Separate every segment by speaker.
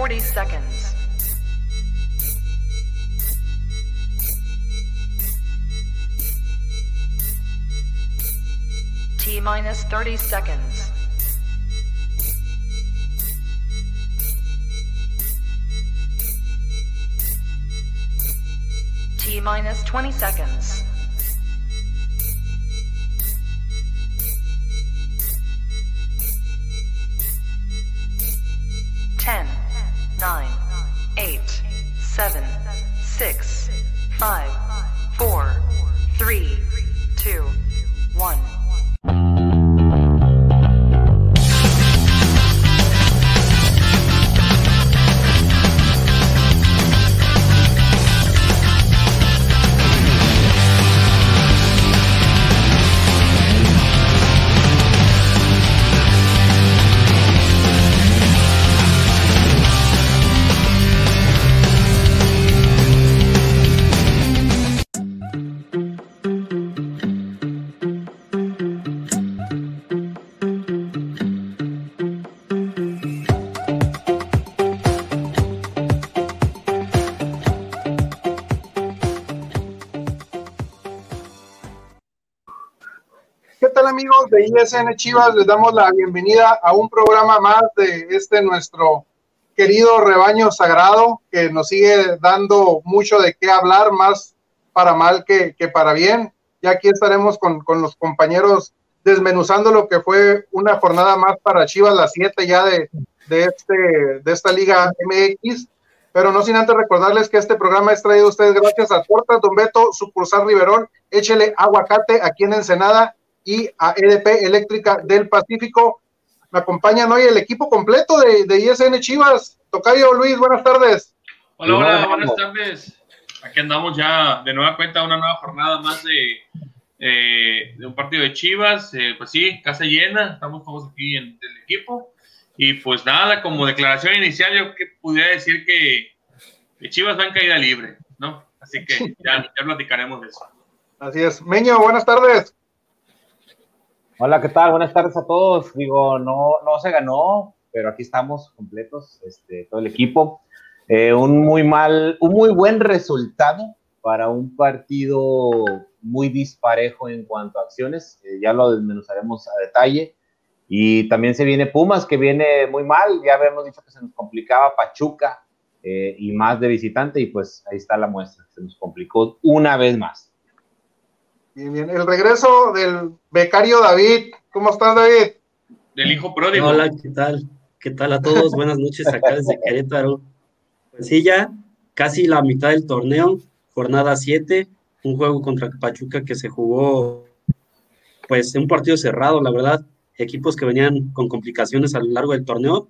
Speaker 1: 40 seconds. T minus 30 seconds. T minus 20 seconds.
Speaker 2: De ISN Chivas? Les damos la bienvenida a un programa más de este nuestro querido rebaño sagrado que nos sigue dando mucho de qué hablar, más para mal que, que para bien. Y aquí estaremos con, con, los compañeros desmenuzando lo que fue una jornada más para Chivas, las siete ya de, de, este, de esta Liga MX. Pero no sin antes recordarles que este programa es traído a ustedes gracias a Tortas Don Beto, sucursal Riverón, échele aguacate aquí en Ensenada y a EDP Eléctrica del Pacífico. Me acompañan hoy el equipo completo de, de ISN Chivas. Tocayo Luis, buenas tardes.
Speaker 3: Hola, hola, buenas tardes. Aquí andamos ya de nueva cuenta, una nueva jornada más de, eh, de un partido de Chivas. Eh, pues sí, casa llena, estamos todos aquí en el equipo. Y pues nada, como declaración inicial, yo que pudiera decir que, que Chivas va en caída libre, ¿no? Así que ya, ya platicaremos de eso.
Speaker 2: Así es. Meño, buenas tardes.
Speaker 4: Hola, ¿qué tal? Buenas tardes a todos. Digo, no, no se ganó, pero aquí estamos completos, este, todo el equipo. Eh, un muy mal, un muy buen resultado para un partido muy disparejo en cuanto a acciones. Eh, ya lo desmenuzaremos a detalle. Y también se viene Pumas, que viene muy mal. Ya habíamos dicho que se nos complicaba Pachuca eh, y más de visitante, y pues ahí está la muestra. Se nos complicó una vez más.
Speaker 2: Bien, bien. El regreso del becario David. ¿Cómo estás, David?
Speaker 3: Del hijo pródigo.
Speaker 5: Hola, ¿qué tal? ¿Qué tal a todos? Buenas noches acá desde Querétaro. Pues sí, ya casi la mitad del torneo, jornada 7, un juego contra Pachuca que se jugó, pues un partido cerrado, la verdad, equipos que venían con complicaciones a lo largo del torneo,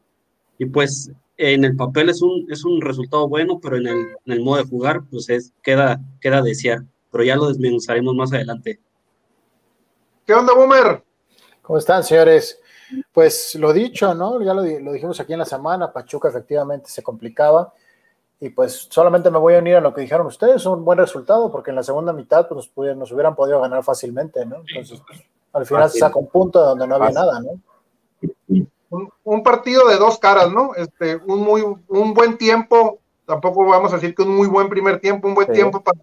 Speaker 5: y pues en el papel es un, es un resultado bueno, pero en el, en el modo de jugar, pues es, queda, queda desear pero ya lo desmenuzaremos más adelante.
Speaker 2: ¿Qué onda, Boomer?
Speaker 6: ¿Cómo están, señores? Pues lo dicho, ¿no? Ya lo, lo, dijimos aquí en la semana, Pachuca efectivamente se complicaba y pues solamente me voy a unir a lo que dijeron ustedes, un buen resultado porque en la segunda mitad pues, nos, pudieron, nos hubieran podido ganar fácilmente, ¿no? Entonces, al final Fácil. se saca un punto donde no había Fácil. nada, ¿no?
Speaker 2: Un, un, partido de dos caras, ¿no? Este, un muy, un buen tiempo, tampoco vamos a decir que un muy buen primer tiempo, un buen sí. tiempo para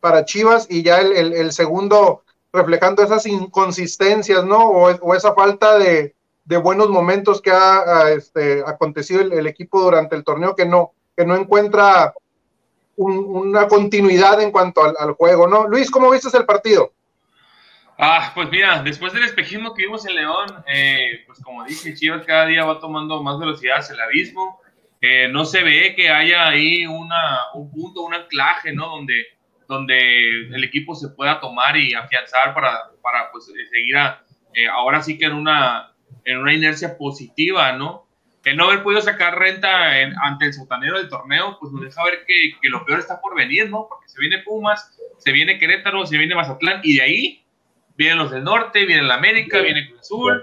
Speaker 2: para Chivas y ya el, el, segundo reflejando esas inconsistencias, ¿no? O, esa falta de, de, buenos momentos que ha, este, acontecido el, equipo durante el torneo que no, que no encuentra un, una continuidad en cuanto al, al, juego, ¿no? Luis, ¿cómo viste el partido?
Speaker 3: Ah, pues mira, después del espejismo que vimos en León, eh, pues como dije, Chivas cada día va tomando más velocidad hacia el abismo. Eh, no se ve que haya ahí una, un punto, un anclaje, ¿no? Donde donde el equipo se pueda tomar y afianzar para, para pues, seguir a, eh, ahora sí que en una, en una inercia positiva, ¿no? El no haber podido sacar renta en, ante el sotanero del torneo, pues nos deja ver que, que, lo peor está por venir, ¿no? Porque se viene Pumas, se viene Querétaro, se viene Mazatlán, y de ahí vienen los del norte, viene el América, sí, viene Cruz Azul,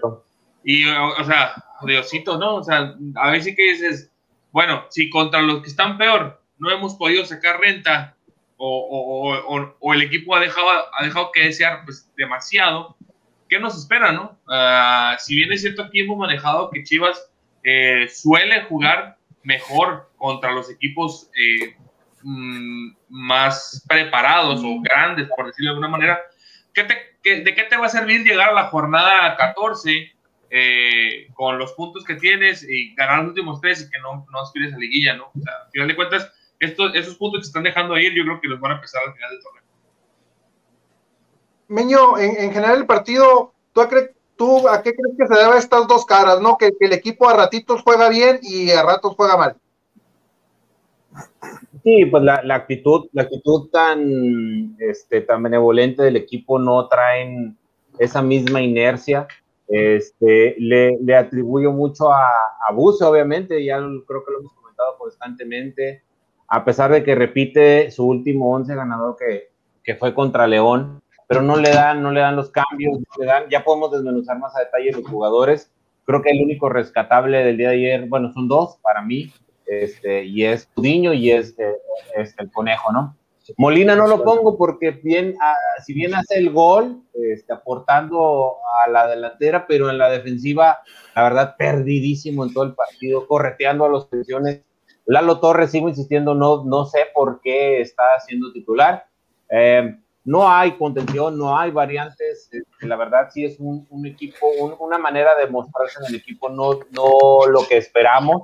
Speaker 3: y, o, o sea, Diosito, ¿no? O sea, a ver si que dices, bueno, si contra los que están peor no hemos podido sacar renta, o, o, o, el equipo ha dejado, ha dejado que desear pues, demasiado, ¿qué nos espera, no? Uh, si bien es cierto, aquí hemos manejado que Chivas eh, suele jugar mejor contra los equipos eh, mm, más preparados o grandes, por decirlo de alguna manera. ¿De qué te va a servir llegar a la jornada 14 eh, con los puntos que tienes y ganar los últimos tres y que no, no aspires a liguilla, ¿no? O sea, al final de cuentas, estos, esos puntos que se están dejando ir, yo creo que los van a empezar al final del torneo.
Speaker 2: Meño, en, general el partido, ¿tú a, ¿tú a, qué crees que se debe estas dos caras, no? Que, que, el equipo a ratitos juega bien y a ratos juega mal.
Speaker 4: Sí, pues la, la actitud, la actitud tan, este, tan benevolente del equipo no traen esa misma inercia este, le, le atribuyo mucho a, a Buse, obviamente, ya creo que lo hemos comentado constantemente, a pesar de que repite su último once ganador que, que fue contra León, pero no le dan, no le dan los cambios, le dan, ya podemos desmenuzar más a detalle los jugadores. Creo que el único rescatable del día de ayer, bueno, son dos para mí, este, y es Pudiño y es, eh, es el conejo, ¿no? Molina no lo pongo porque bien, ah, si bien hace el gol, este, aportando a la delantera, pero en la defensiva, la verdad, perdidísimo en todo el partido, correteando a los pensiones. Lalo Torres, sigo insistiendo, no, no sé por qué está siendo titular. Eh, no hay contención, no hay variantes. Este, la verdad, sí es un, equipo, una manera de mostrarse en el equipo, no, no lo que esperamos.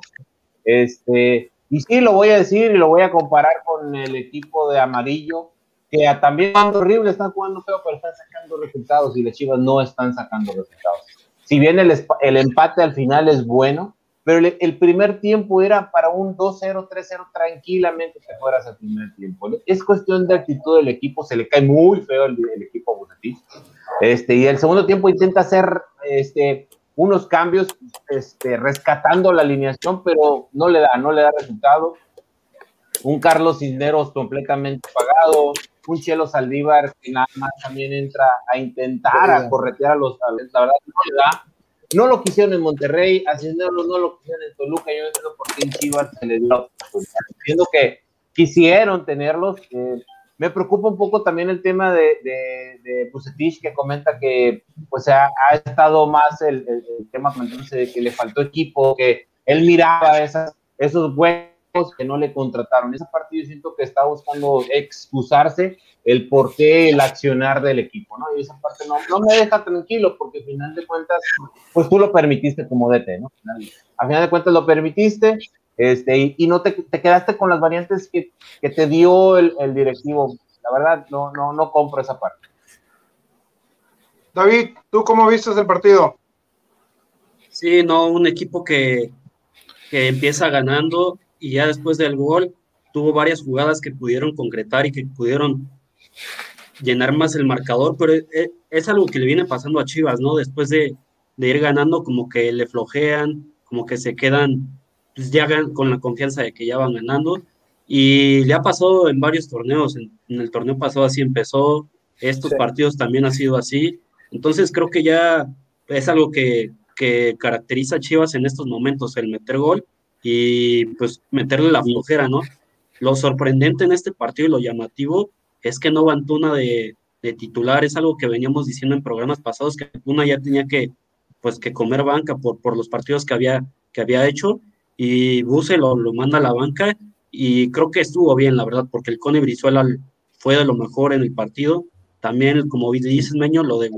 Speaker 4: Este, y sí, lo voy a decir y lo voy a comparar con el equipo de amarillo, que también jugando horrible, están jugando feo, pero están sacando resultados y las Chivas no están sacando resultados. Si bien el, el empate al final es bueno, pero el, primer tiempo era para un 2-0, 3-0 tranquilamente te fueras al primer tiempo. Es cuestión de actitud del equipo, se le cae muy feo el, el equipo Bucetich. Este, y el segundo tiempo intenta hacer este, unos cambios este, rescatando la alineación, pero no le da, no le da resultado. Un Carlos Cisneros completamente pagado, un Chelo Saldívar que nada más también entra a intentar a corretear a los la verdad no le da. No lo quisieron en Monterrey, a no lo quisieron en Toluca, yo no entiendo por qué en Chivas se le dio. Entiendo que quisieron tenerlos, eh, me preocupa un poco también el tema de, de, de que comenta que pues ha, ha estado más el, el, tema de que le faltó equipo, que él miraba esas, esos huecos que no le contrataron. Esa parte yo siento que está buscando excusarse el por qué el accionar del equipo, ¿no? Y esa parte no, no me deja tranquilo porque al final de cuentas, pues tú lo permitiste como DT, ¿no? Al final de cuentas lo permitiste, este, y, no te, te, quedaste con las variantes que, que te dio el, el, directivo. La verdad, no, no, no compro esa parte.
Speaker 2: David, ¿tú cómo viste el partido?
Speaker 5: Sí, no, un equipo que, que empieza ganando y ya después del gol tuvo varias jugadas que pudieron concretar y que pudieron llenar más el marcador, pero es, es algo que le viene pasando a Chivas, ¿no? Después de, de ir ganando, como que le flojean, como que se quedan pues ya con la confianza de que ya van ganando. Y le ha pasado en varios torneos, en, el torneo pasado así empezó, estos partidos también ha sido así. Entonces creo que ya es algo que, que caracteriza a Chivas en estos momentos, el meter gol y pues meterle la flojera, ¿no? Lo sorprendente en este partido y lo llamativo es que no van Tuna de, de titular, es algo que veníamos diciendo en programas pasados, que Tuna ya tenía que, pues, que comer banca por, por los partidos que había, que había hecho, y Buse lo, lo, manda a la banca y creo que estuvo bien, la verdad, porque el Cone Brizuela fue de lo mejor en el partido. También, como dices, Meño, lo de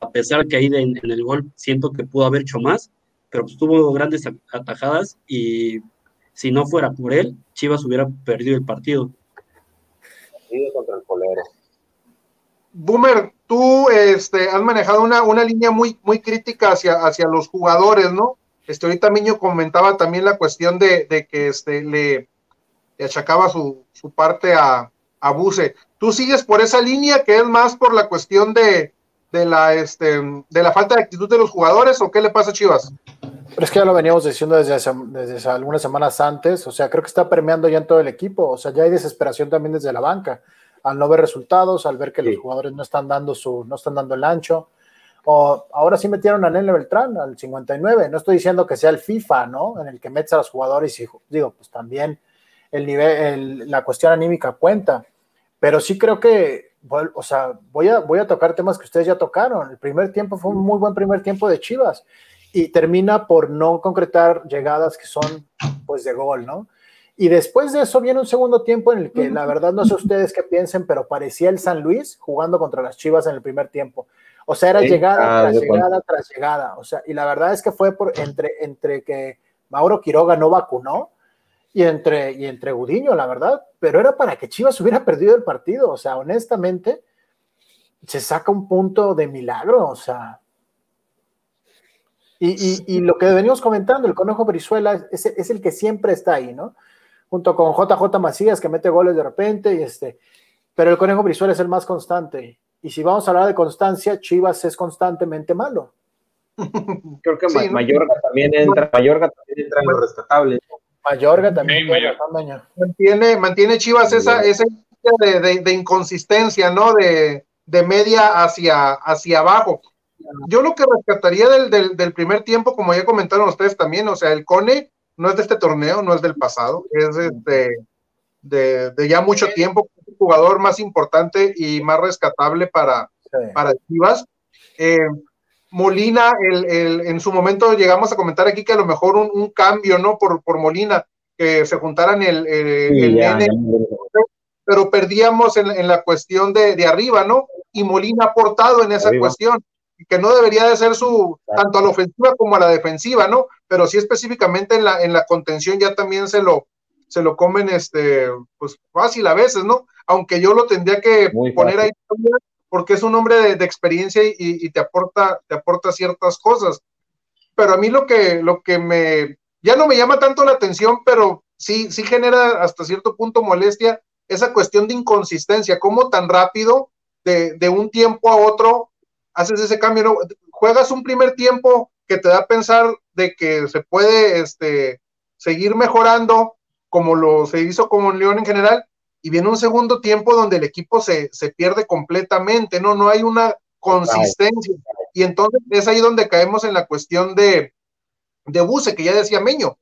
Speaker 5: a pesar que ahí en el gol siento que pudo haber hecho más, pero pues, tuvo grandes atajadas y si no fuera por él, Chivas hubiera perdido el partido.
Speaker 4: contra el colero.
Speaker 2: Boomer, tú este, has manejado una, una línea muy, muy crítica hacia, hacia los jugadores, ¿no? Este, ahorita Miño comentaba también la cuestión de, de que este, le, le achacaba su, su, parte a, a Buse. ¿Tú sigues por esa línea que es más por la cuestión de, de, la, este, de la falta de actitud de los jugadores o qué le pasa a Chivas?
Speaker 6: Pero es que ya lo veníamos diciendo desde, desde algunas semanas antes, o sea, creo que está permeando ya en todo el equipo, o sea, ya hay desesperación también desde la banca, al no ver resultados, al ver que sí. los jugadores no están dando su, no están dando el ancho, o ahora sí metieron a Nene Beltrán al 59. No estoy diciendo que sea el FIFA, ¿no? En el que metes a los jugadores y digo, pues también el nivel, el, la cuestión anímica cuenta. Pero sí creo que, o sea, voy a, voy a tocar temas que ustedes ya tocaron. El primer tiempo fue un muy buen primer tiempo de Chivas y termina por no concretar llegadas que son, después de gol, ¿no? Y después de eso viene un segundo tiempo en el que la verdad no sé ustedes qué piensen, pero parecía el San Luis jugando contra las Chivas en el primer tiempo. O sea, era llegada ah, tras llegada tras llegada. O sea, y la verdad es que fue por entre, entre que Mauro Quiroga no vacunó y entre, y entre Gudiño, la verdad, pero era para que Chivas hubiera perdido el partido. O sea, honestamente, se saca un punto de milagro. O sea, y, lo que venimos comentando, el Conejo Brizuela es, es, el que siempre está ahí, ¿no? Junto con JJ Macías, que mete goles de repente, y este, pero el Conejo Brizuela es el más constante. Y si vamos a hablar de constancia, Chivas es constantemente malo.
Speaker 4: Creo que Mayorga también entra, Mayorga también entra en lo rescatable.
Speaker 6: Mayorga también
Speaker 2: mantiene, mantiene Chivas esa, esa de, de, inconsistencia, ¿no? De, de media hacia, hacia abajo. Yo lo que rescataría del, del, primer tiempo, como ya comentaron ustedes también, o sea, el Cone no es de este torneo, no es del pasado, es de, de, ya mucho tiempo, el jugador más importante y más rescatable para, para Chivas. Eh, Molina, el, el, en su momento llegamos a comentar aquí que a lo mejor un, cambio, ¿no? Por, por Molina, que se juntaran el, el, pero perdíamos en, en la cuestión de, de, arriba, ¿no? Y Molina ha aportado en esa cuestión, que no debería de ser su, tanto a la ofensiva como a la defensiva, ¿no? Pero sí específicamente en la, en la contención ya también se lo, se lo comen este, pues fácil a veces, ¿no? Aunque yo lo tendría que poner ahí porque es un hombre de, experiencia y, te aporta, ciertas cosas. Pero a mí lo que, me, ya no me llama tanto la atención, pero sí, sí genera hasta cierto punto molestia esa cuestión de inconsistencia, cómo tan rápido de, un tiempo a otro haces ese cambio, juegas un primer tiempo que te da a pensar de que se puede este, seguir mejorando como lo se hizo con León en general, y viene un segundo tiempo donde el equipo se, pierde completamente, ¿no? No hay una consistencia. Y entonces es ahí donde caemos en la cuestión de, de Buse, que ya decía Meño.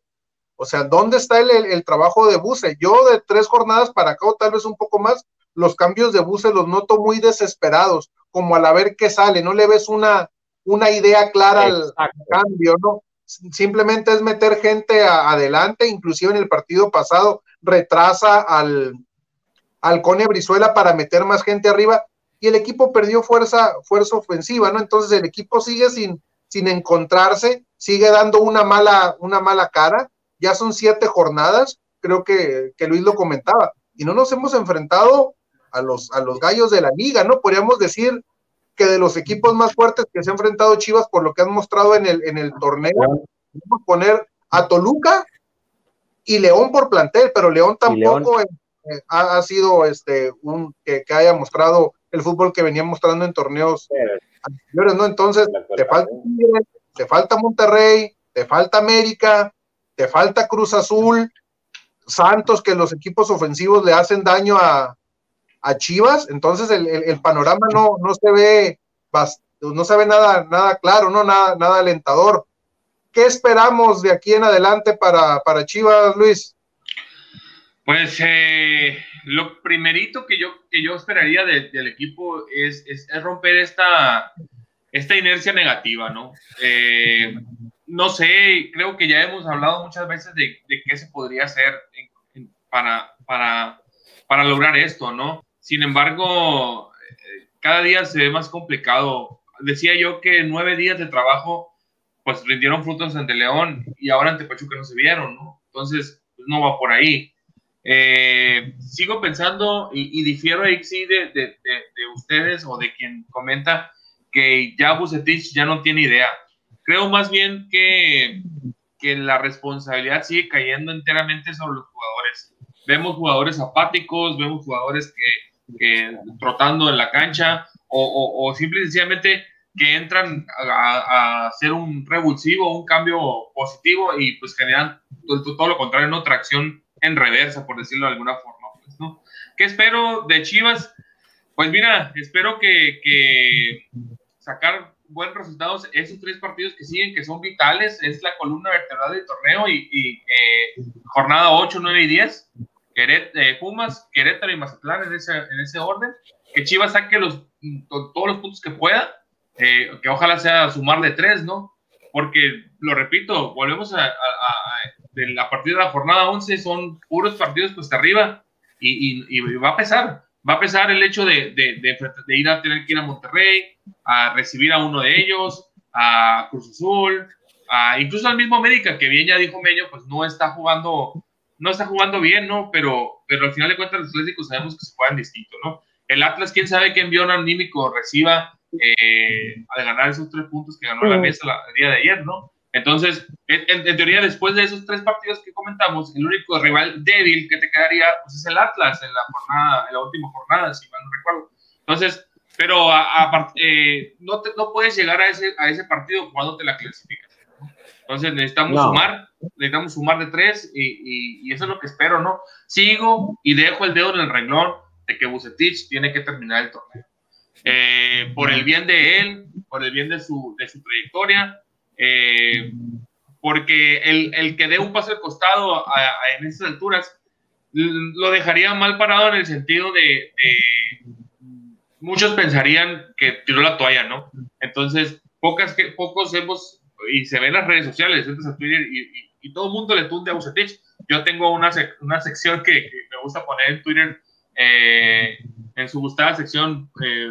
Speaker 2: O sea, ¿dónde está el, trabajo de Buse? Yo de tres jornadas para acá, o tal vez un poco más, los cambios de Buse los noto muy desesperados, como al ver qué sale, no le ves una, una idea clara al, cambio, ¿no? simplemente es meter gente adelante, inclusive en el partido pasado retrasa al, al Cone Brizuela para meter más gente arriba y el equipo perdió fuerza, fuerza ofensiva, ¿no? Entonces el equipo sigue sin, sin encontrarse, sigue dando una mala, una mala cara, ya son siete jornadas, creo que, que Luis lo comentaba, y no nos hemos enfrentado a los, a los gallos de la liga, ¿no? Podríamos decir que de los equipos más fuertes que se ha enfrentado Chivas por lo que han mostrado en el, en el torneo, podemos poner a Toluca y León por plantel, pero León tampoco eh, ha, sido este un que, haya mostrado el fútbol que venía mostrando en torneos anteriores, ¿no? Entonces, te falta, te falta Monterrey, te falta América, te falta Cruz Azul, Santos, que los equipos ofensivos le hacen daño a, a Chivas, entonces el, panorama no, no se ve no se ve nada, nada claro, no nada, nada alentador. ¿Qué esperamos de aquí en adelante para, para Chivas, Luis?
Speaker 3: Pues eh, lo primerito que yo, que yo esperaría del equipo es, es, romper esta, esta inercia negativa, ¿no? Eh, no sé, creo que ya hemos hablado muchas veces de, de qué se podría hacer para, para, para lograr esto, ¿no? Sin embargo, cada día se ve más complicado. Decía yo que nueve días de trabajo, pues rindieron frutos ante León y ahora ante Pachuca no se vieron, ¿no? Entonces, pues, no va por ahí. Eh, sigo pensando y, difiero ahí sí de, de, ustedes o de quien comenta que ya Bucetich ya no tiene idea. Creo más bien que, que la responsabilidad sigue cayendo enteramente sobre los jugadores. Vemos jugadores apáticos, vemos jugadores que que trotando en la cancha o, o, simple y sencillamente que entran a, hacer un revulsivo, un cambio positivo y pues generan todo, lo contrario, una tracción en reversa, por decirlo de alguna forma. Pues, ¿no? ¿Qué espero de Chivas? Pues mira, espero que, que sacar buenos resultados esos tres partidos que siguen, que son vitales, es la columna vertebral del torneo y, eh, jornada 8, 9 y 10 Queret, eh, Pumas, Querétaro y Mazatlán en ese, en ese orden, que Chivas saque los, todos los puntos que pueda, eh, que ojalá sea sumar de tres, ¿no? Porque, lo repito, volvemos a, de la partida de la jornada 11 son puros partidos pues arriba y, y, va a pesar, va a pesar el hecho de, de, de, ir a tener que ir a Monterrey, a recibir a uno de ellos, a Cruz Azul, a, incluso al mismo América, que bien ya dijo Meño, pues no está jugando, no está jugando bien, ¿no? Pero, pero al final de cuentas los clásicos sabemos que se juegan distinto, ¿no? El Atlas, quién sabe qué envió un anímico reciba eh, al ganar esos tres puntos que ganó la mesa el día de ayer, ¿no? Entonces, en, teoría, después de esos tres partidos que comentamos, el único rival débil que te quedaría pues, es el Atlas en la jornada, en la última jornada, si mal no recuerdo. Entonces, pero eh, no, te, no puedes llegar a ese, a ese partido cuando te la clasificas. Entonces necesitamos sumar, necesitamos sumar de tres y, y, eso es lo que espero, ¿no? Sigo y dejo el dedo en el renglón de que Bucetich tiene que terminar el torneo. Eh, por el bien de él, por el bien de su, de su trayectoria, eh, porque el, el, que dé un paso al costado en estas alturas lo dejaría mal parado en el sentido de, muchos pensarían que tiró la toalla, ¿no? Entonces, pocas que, pocos hemos, y se ven en las redes sociales, entras a Twitter y, y, todo el mundo le tunde a Bucetich. Yo tengo una, una sección que, me gusta poner en Twitter, eh, en su gustada sección, eh,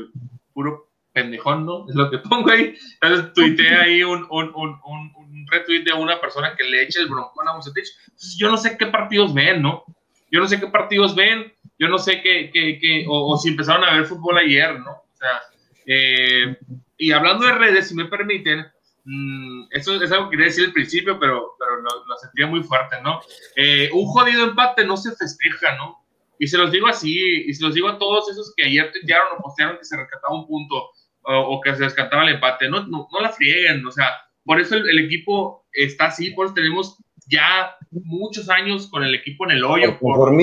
Speaker 3: puro pendejón, ¿no? Es lo que pongo ahí. Entonces tuiteé ahí un, un, un, un, retweet de una persona que le eche el broncón a Bucetich. Entonces, yo no sé qué partidos ven, ¿no? Yo no sé qué partidos ven, yo no sé qué, qué, qué o, si empezaron a ver fútbol ayer, ¿no? O sea, eh, y hablando de redes, si me permiten, mmm, eso es algo que quería decir al principio, pero, pero lo, lo sentía muy fuerte, ¿no? Eh, un jodido empate no se festeja, ¿no? Y se los digo así, y se los digo a todos esos que ayer tuitearon o postearon que se rescataba un punto o, que se descartaba el empate. No, no, no, la frieguen, o sea, por eso el, equipo está así, por eso tenemos ya muchos años con el equipo en el hoyo, por,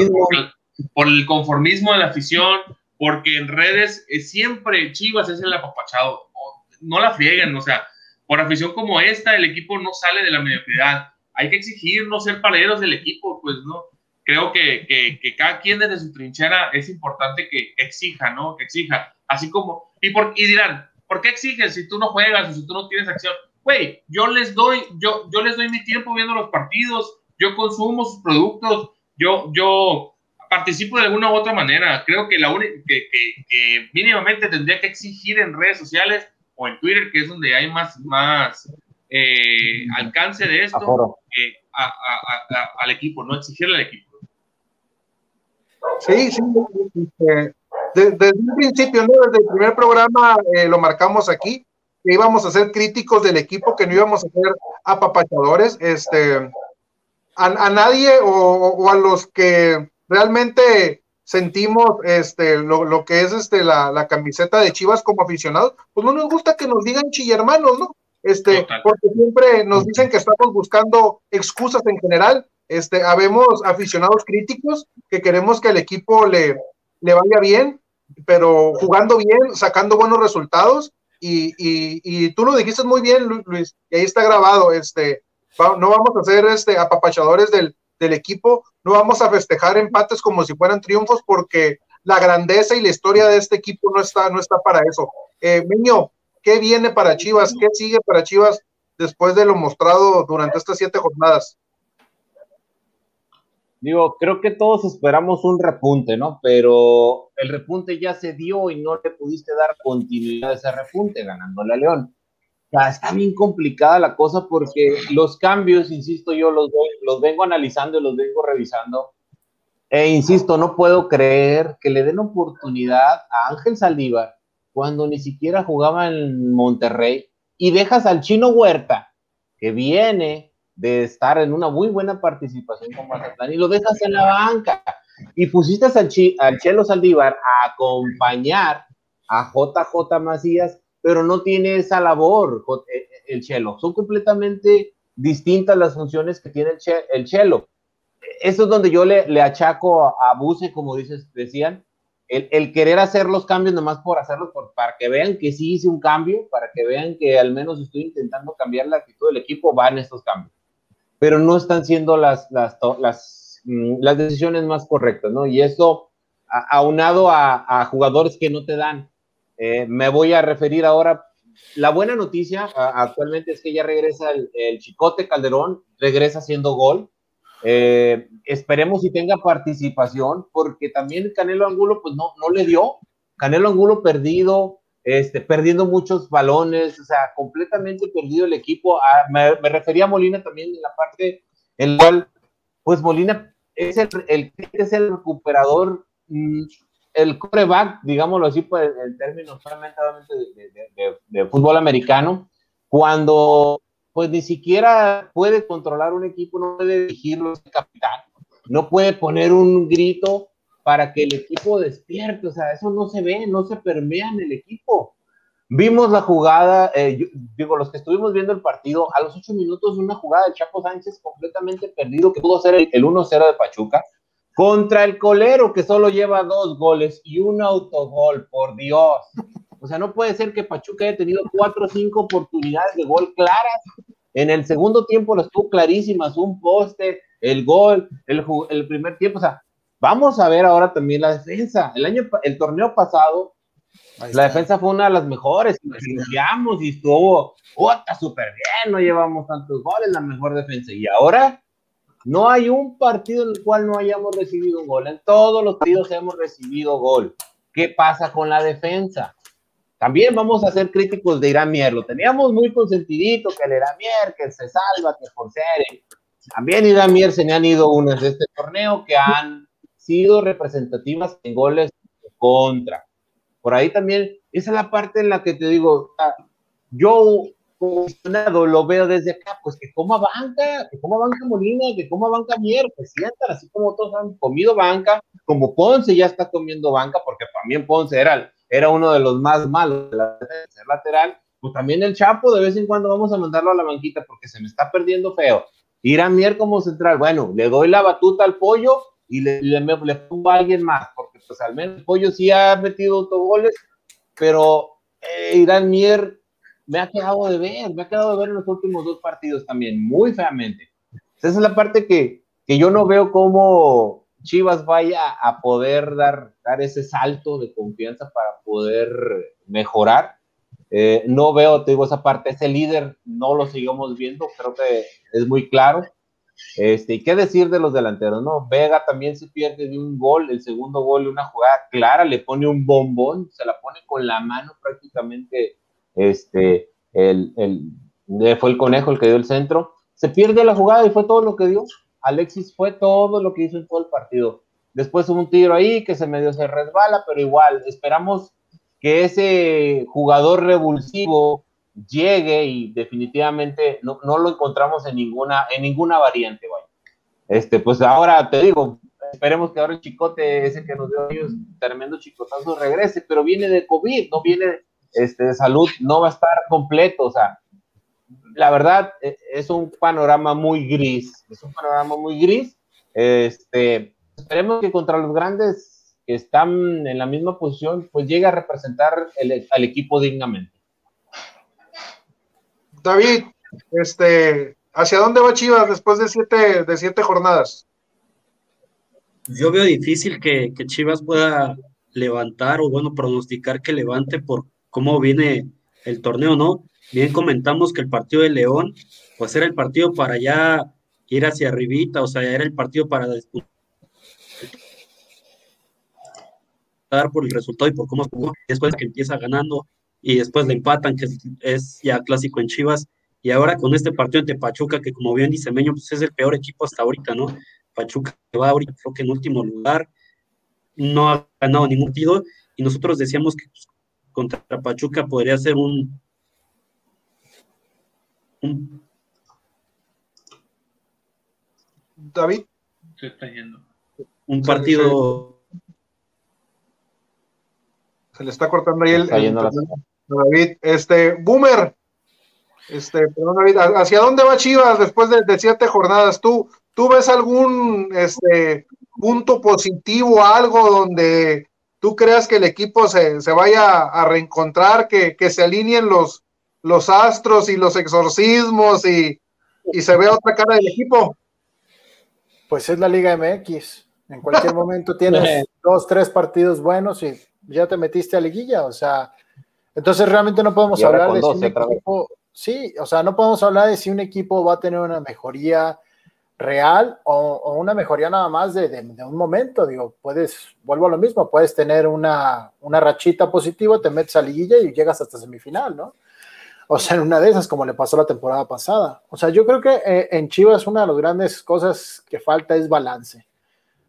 Speaker 3: por, el conformismo de la afición, porque en redes siempre Chivas es el apapachado. No la frieguen, o sea, por afición como esta, el equipo no sale de la mediocridad. Hay que exigir no ser paleros del equipo, pues no. Creo que, que, que cada quien desde su trinchera es importante que exija, ¿no? Que exija. Así como y, por, y dirán, ¿por qué exiges si tú no juegas o si tú no tienes acción? Güey, yo les doy, yo, yo les doy mi tiempo viendo los partidos, yo consumo sus productos, yo, yo participo de alguna u otra manera. Creo que la única que, que, mínimamente tendría que exigir en redes sociales o en Twitter, que es donde hay más, más eh, alcance de esto, eh, al equipo, no exigirle al equipo.
Speaker 2: Sí, sí, este, desde un principio, ¿no? desde el primer programa eh, lo marcamos aquí, que íbamos a ser críticos del equipo, que no íbamos a ser apapachadores, este, a, nadie o, a los que realmente sentimos este, lo, que es este, la, camiseta de Chivas como aficionados, pues no nos gusta que nos digan chillermanos, ¿no? Este, porque siempre nos dicen que estamos buscando excusas en general. Este, habemos aficionados críticos que queremos que el equipo le, le vaya bien, pero jugando bien, sacando buenos resultados. Y, y, tú lo dijiste muy bien, Luis, y ahí está grabado. Este, no vamos a ser este, apapachadores del, del equipo, no vamos a festejar empates como si fueran triunfos, porque la grandeza y la historia de este equipo no está, no está para eso. Eh, Meño, ¿qué viene para Chivas? ¿Qué sigue para Chivas después de lo mostrado durante estas siete jornadas?
Speaker 4: Digo, creo que todos esperamos un repunte, ¿no? Pero el repunte ya se dio y no le pudiste dar continuidad a ese repunte ganándole a León. O está bien complicada la cosa porque los cambios, insisto, yo los, los vengo analizando y los vengo revisando. E insisto, no puedo creer que le den oportunidad a Ángel Saldívar cuando ni siquiera jugaba en Monterrey y dejas al chino Huerta, que viene de estar en una muy buena participación con Mazatlán y lo dejas en la banca. Y pusiste al, al Chelo Saldívar a acompañar a JJ Macías, pero no tiene esa labor eh, eh, el Chelo. Son completamente distintas las funciones que tiene el, Chelo. Eso es donde yo le, le achaco a, Buse, como dices, decían, el, querer hacer los cambios nomás por hacerlos, por, para que vean que sí hice un cambio, para que vean que al menos estoy intentando cambiar la actitud del equipo, van estos cambios pero no están siendo las, las, mm, las decisiones más correctas, ¿no? Y eso, aunado a, a jugadores que no te dan. Eh, me voy a referir ahora, la buena noticia actualmente es que ya regresa el, Chicote Calderón, regresa haciendo gol, Eh, esperemos si tenga participación, porque también Canelo Angulo, pues no, no le dio. Canelo Angulo perdido, este, perdiendo muchos balones, o sea, completamente perdido el equipo. Ah, me, refería a Molina también en la parte en la cual, pues Molina es el, el, es el recuperador, mm, el coreback, digámoslo así, pues, en términos solamente de, de, fútbol americano, cuando pues ni siquiera puede controlar un equipo, no puede dirigirlo, capitán, no puede poner un grito para que el equipo despierte, o sea, eso no se ve, no se permea en el equipo. Vimos la jugada, eh, digo, los que estuvimos viendo el partido, a los ocho minutos una jugada de Chapo Sánchez completamente perdido, que pudo ser el, el 1-0 de Pachuca, contra el colero que solo lleva dos goles y un autogol, por Dios. O sea, no puede ser que Pachuca haya tenido cuatro o cinco oportunidades de gol claras. En el segundo tiempo las tuvo clarísimas, un poste, el gol, el, el primer tiempo. O sea, vamos a ver ahora también la defensa. El año, el torneo pasado, la defensa fue una de las mejores. Y y estuvo, oh, está súper bien, no llevamos tantos goles, la mejor defensa. Y ahora no hay un partido en el cual no hayamos recibido un gol. En todos los partidos hemos recibido gol. ¿Qué pasa con la defensa? También vamos a ser críticos de Irán Mier. Lo teníamos muy consentidito, que el Irán Mier, que se salva, que por ser. También Irán Mier se me han ido unas de este torneo que han sido representativas en goles contra. Por ahí también, esa es la parte en la que te digo, yo comisionado lo veo desde acá, pues que coma banca, que coma banca Molina, que coma banca Mier, que sientan, así como todos han comido banca, como Ponce ya está comiendo banca, porque también Ponce era, era uno de los más malos de la lateral, pues también el Chapo de vez en cuando vamos a mandarlo a la banquita porque se me está perdiendo feo. Ir a Mier como central, bueno, le doy la batuta al pollo y le, le, le pongo a alguien más, porque pues al menos pollo sí ha metido autogoles, pero eh, Irán Mier me ha quedado de ver, me ha quedado de ver en los últimos dos partidos también, muy feamente. Esa es la parte que, que yo no veo cómo Chivas vaya a poder dar, dar ese salto de confianza para poder mejorar. Eh, no veo, te digo, esa parte, ese líder no lo seguimos viendo, creo que es muy claro. Este, y qué decir de los delanteros, ¿no? Vega también se pierde de un gol, el segundo gol, una jugada clara, le pone un bombón, se la pone con la mano prácticamente este, el, el, fue el conejo el que dio el centro, se pierde la jugada y fue todo lo que dio. Alexis fue todo lo que hizo en todo el partido. Después hubo un tiro ahí que se medio se resbala, pero igual, esperamos que ese jugador revulsivo llegue y definitivamente no, no lo encontramos en ninguna, en ninguna variante, vaya. Este, pues ahora te digo, esperemos que ahora el chicote, ese que nos dio ellos, tremendo chicotazo, regrese, pero viene de COVID, no viene este, de salud no va a estar completo, o sea, la verdad e, es un panorama muy gris, es un panorama muy gris, este, esperemos que contra los grandes que están en la misma posición, pues llegue a representar el, al equipo dignamente.
Speaker 2: David, este, ¿hacia dónde va Chivas después de siete, de siete jornadas?
Speaker 5: Yo veo difícil que, que Chivas pueda levantar o bueno, pronosticar que levante por cómo viene el torneo, ¿no? Bien comentamos que el partido de León, pues era el partido para ya ir hacia arribita, o sea, era el partido para disputar por el resultado y por cómo jugó, después que empieza ganando y después le empatan, que es, ya clásico en Chivas, y ahora con este partido ante Pachuca, que como bien dice Meño, pues es el peor equipo hasta ahorita, ¿no? Pachuca va ahorita creo que en último lugar, no ha ganado ningún partido, y nosotros decíamos que pues, contra Pachuca podría ser un,
Speaker 2: David.
Speaker 3: Se está yendo.
Speaker 5: Un partido.
Speaker 2: Se le está cortando ahí el, David. Este, Boomer. Este, perdón, David, ¿hacia dónde va Chivas después de, de, siete jornadas? ¿Tú, ¿Tú ves algún este, punto positivo, algo donde tú creas que el equipo se, vaya a reencontrar, que, se alineen los, los astros y los exorcismos y, se vea otra cara del equipo?
Speaker 6: Pues es la Liga MX. En cualquier momento tienes dos, tres partidos buenos y ya te metiste a liguilla. O sea, entonces realmente no podemos hablar de si un equipo, sí, o sea, no podemos hablar de si un equipo va a tener una mejoría real o, una mejoría nada más de, de, un momento. Digo, puedes, vuelvo a lo mismo, puedes tener una, una rachita positiva, te metes a liguilla y llegas hasta semifinal, ¿no? O sea, en una de esas, como le pasó la temporada pasada. O sea, yo creo que eh, en Chivas una de las grandes cosas que falta es balance.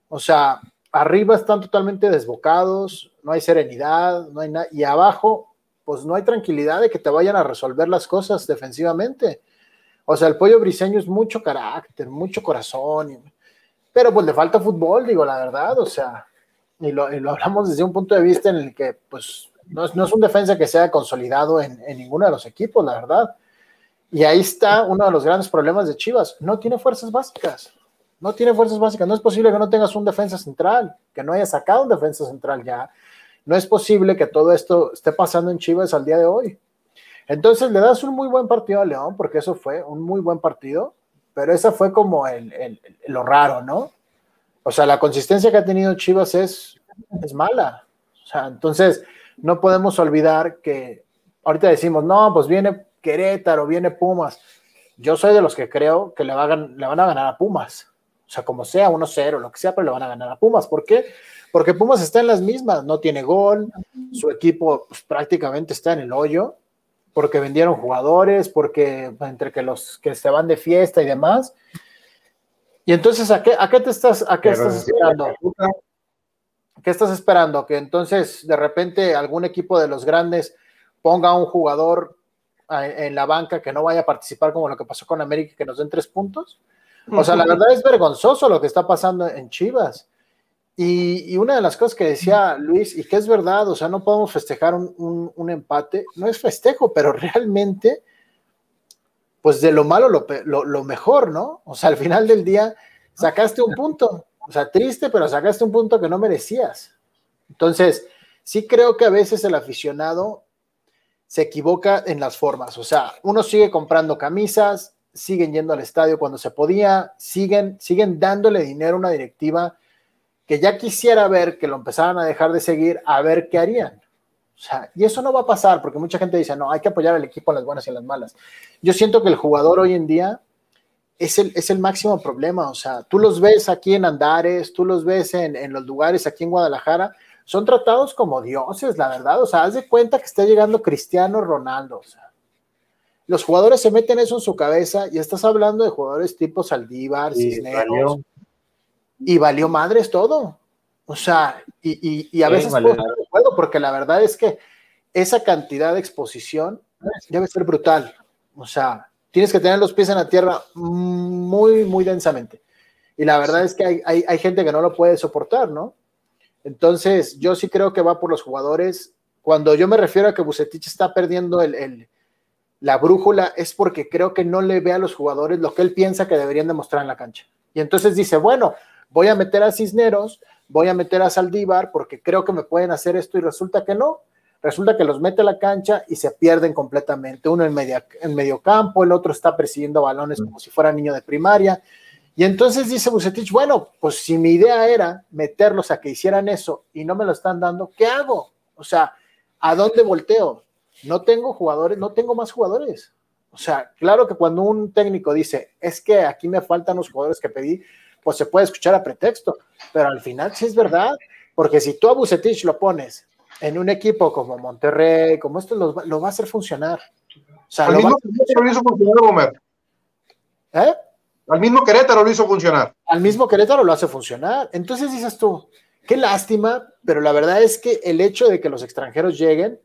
Speaker 6: O sea, arriba están totalmente desbocados, no hay serenidad, no hay nada, y abajo, pues no hay tranquilidad de que te vayan a resolver las cosas defensivamente. O sea, el pollo briseño es mucho carácter, mucho corazón, pero pues le falta fútbol, digo, la verdad, o sea, y lo, y lo hablamos desde un punto de vista en el que, pues, no es, no es un defensa que sea consolidado en, en, ninguno de los equipos, la verdad. Y ahí está uno de los grandes problemas de Chivas. No tiene fuerzas básicas. No tiene fuerzas básicas. No es posible que no tengas un defensa central, que no haya sacado un defensa central ya. No es posible que todo esto esté pasando en Chivas al día de hoy. Entonces le das un muy buen partido a León, porque eso fue un muy buen partido, pero esa fue como lo raro, ¿no? O sea, la consistencia que ha tenido Chivas es, mala. O sea, entonces no podemos olvidar que ahorita decimos, no, pues viene Querétaro, viene Pumas. Yo soy de los que creo que le, van, le van a ganar a Pumas. O sea, como sea, 1-0, lo que sea, pero le van a ganar a Pumas. ¿Por qué? Porque Pumas está en las mismas, no tiene gol, su equipo pues, prácticamente está en el hoyo, porque vendieron jugadores, porque entre que los que se van de fiesta y demás. Y entonces, ¿a qué, a qué te estás, a qué estás esperando? ¿Qué estás esperando? Que entonces de repente algún equipo de los grandes ponga a un jugador en la banca que no vaya a participar como lo que pasó con América, que nos den tres puntos. O sea, la verdad es vergonzoso lo que está pasando en Chivas. Y, una de las cosas que decía Luis, y que es verdad, o sea, no podemos festejar un, un, empate, no es festejo, pero realmente, pues de lo malo lo, lo, lo, mejor, ¿no? O sea, al final del día sacaste un punto, o sea, triste, pero sacaste un punto que no merecías. Entonces, sí creo que a veces el aficionado se equivoca en las formas. O sea, uno sigue comprando camisas, siguen yendo al estadio cuando se podía, siguen, siguen dándole dinero a una directiva que ya quisiera ver que lo empezaran a dejar de seguir, a ver qué harían. O sea, y eso no va a pasar porque mucha gente dice, no, hay que apoyar al equipo en las buenas y en las malas. Yo siento que el jugador hoy en día es el, es el máximo problema. O sea, tú los ves aquí en Andares, tú los ves en, en, los lugares aquí en Guadalajara, son tratados como dioses, la verdad. O sea, haz de cuenta que está llegando Cristiano Ronaldo. O sea, los jugadores se meten eso en su cabeza y estás hablando de jugadores tipo Saldívar, Cisneros. Valió. Y valió madres todo. O sea, y, y, y a sí, veces vale. puedo, porque la verdad es que esa cantidad de exposición debe ser brutal. O sea, tienes que tener los pies en la tierra muy, muy densamente. Y la verdad es que hay, hay, hay, gente que no lo puede soportar, ¿no? Entonces, yo sí creo que va por los jugadores. Cuando yo me refiero a que Bucetich está perdiendo el, el, la brújula, es porque creo que no le ve a los jugadores lo que él piensa que deberían demostrar en la cancha. Y entonces dice, bueno, voy a meter a Cisneros, voy a meter a Saldívar porque creo que me pueden hacer esto y resulta que no resulta que los mete a la cancha y se pierden completamente. Uno en, media, en medio campo, el otro está persiguiendo balones como si fuera niño de primaria. Y entonces dice Bucetich, bueno, pues si mi idea era meterlos a que hicieran eso y no me lo están dando, ¿qué hago? O sea, ¿a dónde volteo? No tengo jugadores, no tengo más jugadores. O sea, claro que cuando un técnico dice, es que aquí me faltan los jugadores que pedí, pues se puede escuchar a pretexto, pero al final sí es verdad, porque si tú a Bucetich lo pones en un equipo como Monterrey, como esto, lo, lo va a hacer funcionar. O sea,
Speaker 2: Al mismo Querétaro lo hizo funcionar, Homer.
Speaker 6: ¿Eh?
Speaker 2: Al mismo Querétaro lo hizo funcionar.
Speaker 6: Al mismo Querétaro lo hace funcionar. Entonces dices tú, qué lástima, pero la verdad es que el hecho de que los extranjeros lleguen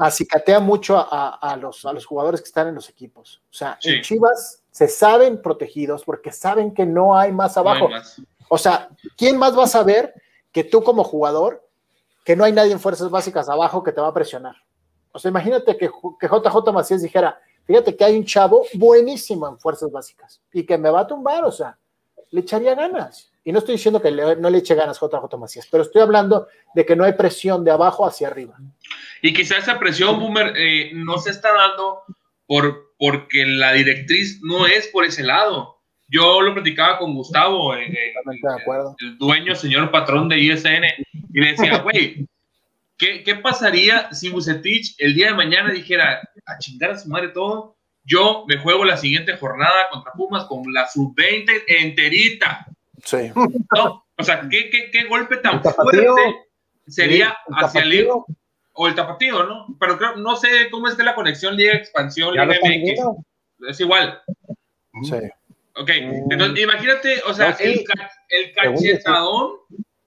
Speaker 6: acicatea mucho a, a, a los, a los jugadores que están en los equipos. O sea, sí. en Chivas se saben protegidos porque saben que no hay más abajo. No hay más. O sea, ¿quién más va a saber que tú como jugador que no hay nadie en fuerzas básicas abajo que te va a presionar. O sea, imagínate que, que JJ Macías dijera, fíjate que hay un chavo buenísimo en fuerzas básicas y que me va a tumbar, o sea, le echaría ganas. Y no estoy diciendo que le, no le eche ganas JJ Macías, pero estoy hablando de que no hay presión de abajo hacia arriba.
Speaker 3: Y quizá esa presión, Boomer, eh, no se está dando por, porque la directriz no es por ese lado. Yo lo platicaba con Gustavo, eh,
Speaker 6: el,
Speaker 3: el, dueño, señor patrón de ISN, y le decía, güey, ¿qué, ¿qué, pasaría si Bucetich el día de mañana dijera, a chingar a su madre todo, yo me juego la siguiente jornada contra Pumas con la sub-20 enterita.
Speaker 6: Sí.
Speaker 3: ¿no? O sea, ¿qué, qué, qué golpe tan fuerte sería hacia el o el tapatío, ¿no? Pero creo, no sé cómo esté la conexión Liga Expansión, Liga MX. Es igual.
Speaker 6: Sí.
Speaker 3: Ok, entonces imagínate, o sea, el, el cachetadón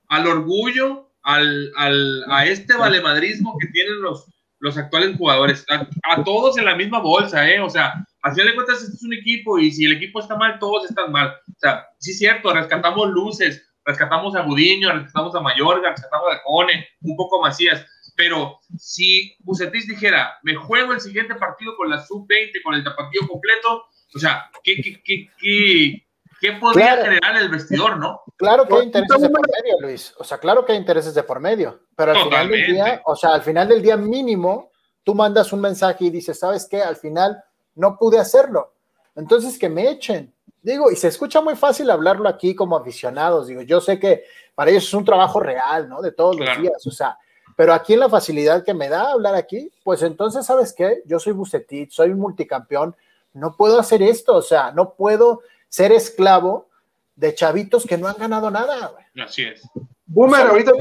Speaker 3: al orgullo, al, al, a este valemadrismo que tienen los, los actuales jugadores, a, todos en la misma bolsa, ¿eh? O sea, al final de cuentas, este es un equipo y si el equipo está mal, todos están mal. O sea, sí es cierto, rescatamos luces, rescatamos a Budiño, rescatamos a Mayorga, rescatamos a Cone, un poco Macías, pero si Bucetis dijera, me juego el siguiente partido con la sub-20, con el tapatío completo, o sea, ¿qué, qué, qué, qué, qué podría generar el vestidor, no?
Speaker 6: Claro que hay intereses de por medio, Luis. O sea, claro que hay intereses de por medio. Pero al final del día, o sea, al final del día mínimo, tú mandas un mensaje y dices, ¿sabes qué? Al final no pude hacerlo. Entonces que me echen. Digo, y se escucha muy fácil hablarlo aquí como aficionados. Digo, yo sé que para ellos es un trabajo real, ¿no? De todos los días. O sea, pero aquí en la facilidad que me da hablar aquí, pues entonces, ¿sabes qué? Yo soy Bucetit, soy multicampeón, no puedo hacer esto, o sea, no puedo ser esclavo de chavitos que no han ganado nada.
Speaker 3: Así es.
Speaker 2: Boomer, ahorita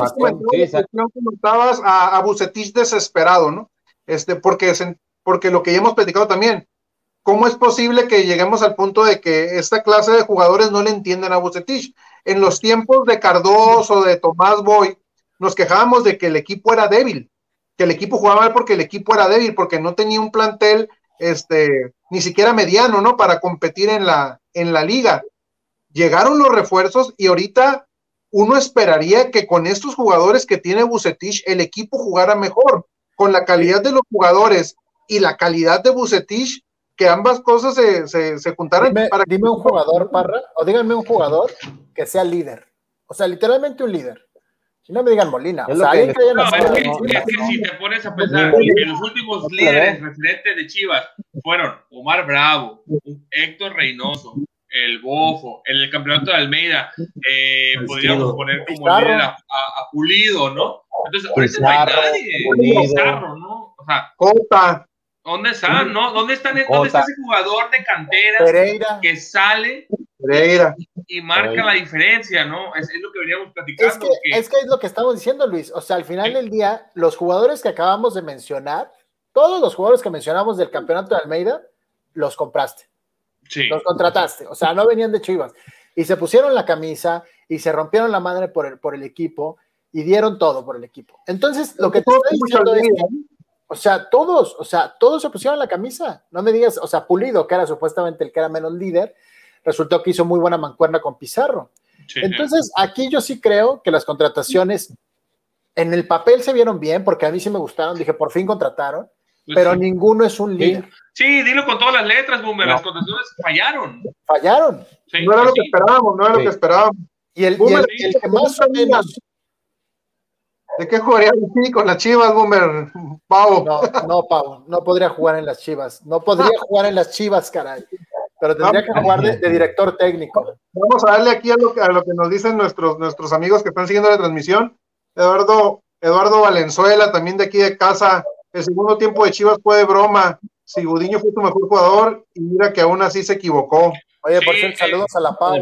Speaker 2: comentabas a, a Bucetich desesperado, ¿no? Este, porque, porque lo que ya hemos platicado también, ¿cómo es posible que lleguemos al punto de que esta clase de jugadores no le entiendan a Bucetich? En los tiempos de Cardoso, de Tomás Boy, nos quejábamos de que el equipo era débil, que el equipo jugaba mal porque el equipo era débil, porque no tenía un plantel este, ni siquiera mediano, ¿no? Para competir en la, en la liga. Llegaron los refuerzos y ahorita uno esperaría que con estos jugadores que tiene Bucetich el equipo jugara mejor, con la calidad de los jugadores y la calidad de Bucetich, que ambas cosas se, se, se juntaran.
Speaker 6: Dime, para dime un jugador, Parra, o díganme un jugador que sea líder. O sea, literalmente un líder. Si no me digan Molina. O sea,
Speaker 3: que, no, es, que, es que si te pones a pensar que los últimos líderes referentes de Chivas fueron Omar Bravo, Héctor Reynoso, el Bofo, en el campeonato de Almeida, eh, podríamos poner como líder a, a, Pulido, ¿no? Entonces, ahorita no hay nadie. Pizarro, ¿no? O sea,
Speaker 2: Cota.
Speaker 3: ¿Dónde están, no? ¿Dónde, están, ¿Dónde está ese jugador de cantera
Speaker 6: Pereira.
Speaker 3: que sale
Speaker 2: Pereira.
Speaker 3: y marca Pereira. la diferencia, ¿no? Es, es, lo que veníamos platicando.
Speaker 6: Es que, que... es que es lo que estamos diciendo, Luis. O sea, al final del día, los jugadores que acabamos de mencionar, todos los jugadores que mencionamos del campeonato de Almeida, los compraste.
Speaker 3: Sí.
Speaker 6: Los contrataste. O sea, no venían de Chivas. Y se pusieron la camisa y se rompieron la madre por el, por el equipo y dieron todo por el equipo. Entonces, lo que te estoy diciendo es que, o sea, todos, o sea, todos se pusieron la camisa. No me digas, o sea, Pulido, que era supuestamente el que era menos líder, resultó que hizo muy buena mancuerna con Pizarro. Sí, Entonces, sí. aquí yo sí creo que las contrataciones en el papel se vieron bien, porque a mí sí me gustaron, dije, por fin contrataron, pues pero sí. ninguno es un líder.
Speaker 3: Sí, dilo con todas las letras, Boomer, no. las contrataciones fallaron.
Speaker 6: Fallaron.
Speaker 2: no era lo que esperábamos, no era lo que esperábamos.
Speaker 6: Y el, Boomer, y el, el que más o menos
Speaker 2: ¿De qué jugaría sí, con las Chivas, Boomer?
Speaker 6: Pau. No, no, Pau, no podría jugar en las Chivas. No podría jugar en las Chivas, caray. Pero tendría que jugar de, de director técnico.
Speaker 2: Vamos a darle aquí a lo, que, a lo que nos dicen nuestros, nuestros amigos que están siguiendo la transmisión. Eduardo, Eduardo Valenzuela, también de aquí de casa. El segundo tiempo de Chivas fue de broma. Si Gudiño fue tu mejor jugador, y mira que aún así se equivocó.
Speaker 6: Oye, por cierto, saludos a la Pau.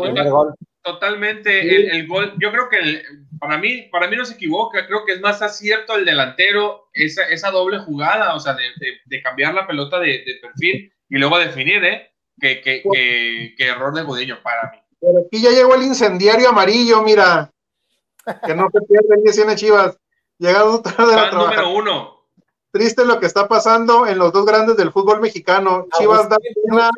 Speaker 3: Totalmente, el, el, gol, yo creo que el, para mí, para mí no se equivoca, creo que es más acierto el delantero, esa, esa doble jugada, o sea, de, de, de cambiar la pelota de, de, perfil y luego definir, ¿eh? Que, que, que, que error de Gudiño para mí.
Speaker 2: Pero aquí ya llegó el incendiario amarillo, mira, que no se pierde ni tiene Chivas. Llegado tarde
Speaker 3: la número uno.
Speaker 2: Triste lo que está pasando en los dos grandes del fútbol mexicano. Chivas da pena,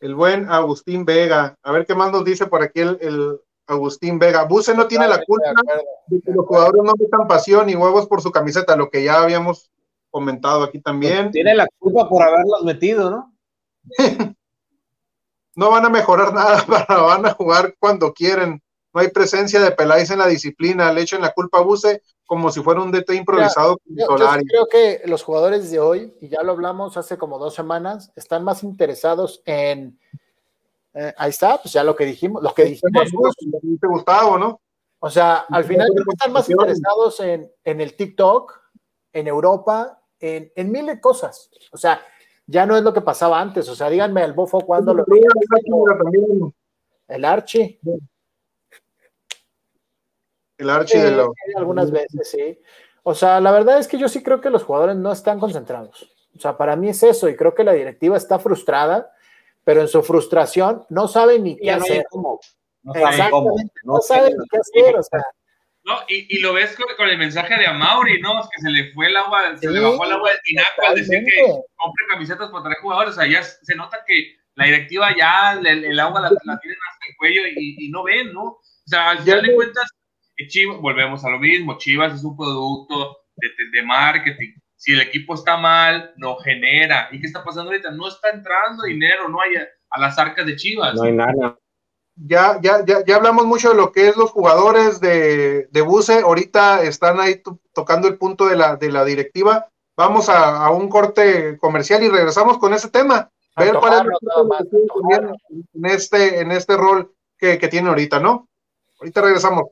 Speaker 2: el buen Agustín Vega. A ver qué más nos dice por aquí el, el Agustín Vega. Buse no tiene la culpa de que los jugadores no metan pasión y huevos por su camiseta, lo que ya habíamos comentado aquí también.
Speaker 4: Tiene la culpa por haberlos metido, ¿no?
Speaker 2: no van a mejorar nada, van a jugar cuando quieren. No hay presencia de Peláez en la disciplina, le echan la culpa a Buse como si fuera un DT improvisado.
Speaker 6: Ya, yo, yo creo que los jugadores de hoy, y ya lo hablamos hace como dos semanas, están más interesados en. Eh, ahí está, pues ya lo que dijimos, lo que dijimos.
Speaker 2: Te Gustavo, ¿no?
Speaker 6: O sea, al final están más interesados en, en el TikTok, en Europa, en, en mil de cosas. O sea, ya no es lo que pasaba antes. O sea, díganme el bofo cuando lo. El Archie.
Speaker 2: El Archie de lo.
Speaker 6: Algunas veces, sí. O sea, la verdad es que yo sí creo que los jugadores no están concentrados. O sea, para mí es eso, y creo que la directiva está frustrada, pero en su frustración no sabe ni qué hacer.
Speaker 4: No cómo.
Speaker 6: No, saben ni qué hacer, o sea.
Speaker 3: No, y, y, lo ves con, con, el mensaje de Amauri, ¿no? Es que se le fue el agua, se le bajó el agua del tinaco al decir que compre camisetas para traer jugadores. O sea, ya se nota que la directiva ya el, el agua la, la, tienen hasta el cuello y, y, no ven, ¿no? O sea, al final de cuentas, Chivas, volvemos a lo mismo, Chivas es un producto de, de, de marketing. Si el equipo está mal, no genera. ¿Y qué está pasando ahorita? No está entrando dinero, no hay a, a las arcas de Chivas.
Speaker 4: No hay nada
Speaker 2: ya, ya, ya, ya hablamos mucho de lo que es los jugadores de, de Buse, ahorita están ahí tocando el punto de la, de la directiva. Vamos a, a, un corte comercial y regresamos con ese tema. A ver cuál es en este, en este rol que, que tiene ahorita, ¿no? Ahorita regresamos.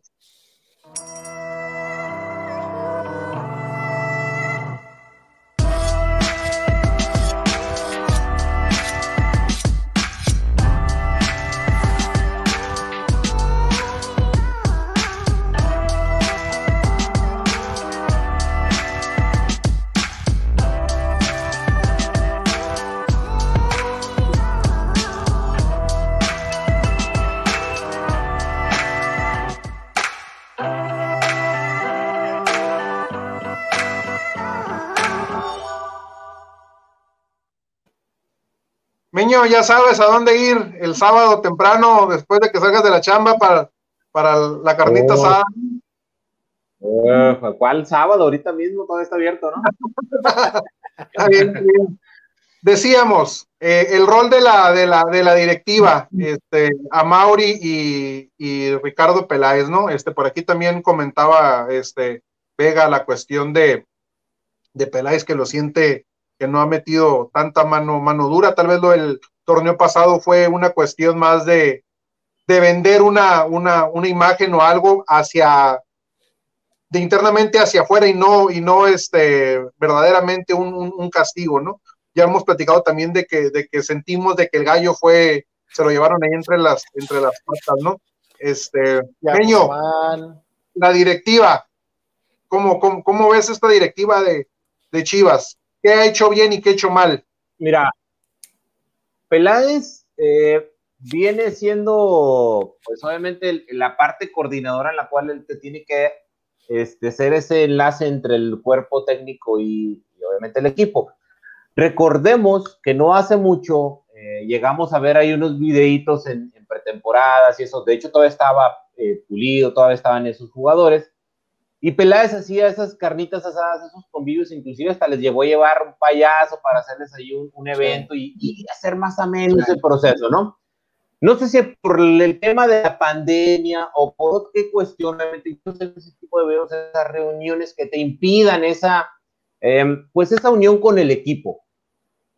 Speaker 2: Ya sabes a dónde ir el sábado temprano después de que salgas de la chamba para, para la carnita
Speaker 4: Oh.
Speaker 2: asada.
Speaker 4: Uh, ¿Cuál sábado? Ahorita mismo todo está abierto, ¿no?
Speaker 2: Está bien, está bien. Decíamos, eh, el rol de la, de la, de la directiva, este, a Mauri y, y, Ricardo Peláez, ¿no? Este, por aquí también comentaba este, Vega la cuestión de, de Peláez que lo siente que no ha metido tanta mano, mano dura. Tal vez lo del torneo pasado fue una cuestión más de, de vender una, una, una imagen o algo hacia de internamente hacia afuera y no, y no este, verdaderamente un, un, un, castigo, ¿no? Ya hemos platicado también de que, de que sentimos de que el gallo fue, se lo llevaron ahí entre las, entre las patas, ¿no? Este, Peño, la directiva, ¿cómo, cómo, cómo ves esta directiva de, de Chivas? ¿Qué ha hecho bien y qué ha hecho mal?
Speaker 4: Mira, Peláez eh, viene siendo, pues obviamente, la parte coordinadora en la cual él te tiene que este, ser ese enlace entre el cuerpo técnico y, obviamente el equipo. Recordemos que no hace mucho eh, llegamos a ver ahí unos videitos en, en, pretemporadas y eso, de hecho todavía estaba eh, pulido, todavía estaban esos jugadores, y Peláez hacía esas carnitas asadas, esos convivios, inclusive hasta les llegó a llevar un payaso para hacerles ahí un, un evento y, y, hacer más ameno ese proceso, ¿no? No sé si por el tema de la pandemia o por qué cuestión, ese tipo de videos, esas reuniones que te impidan esa, eh, pues esa unión con el equipo.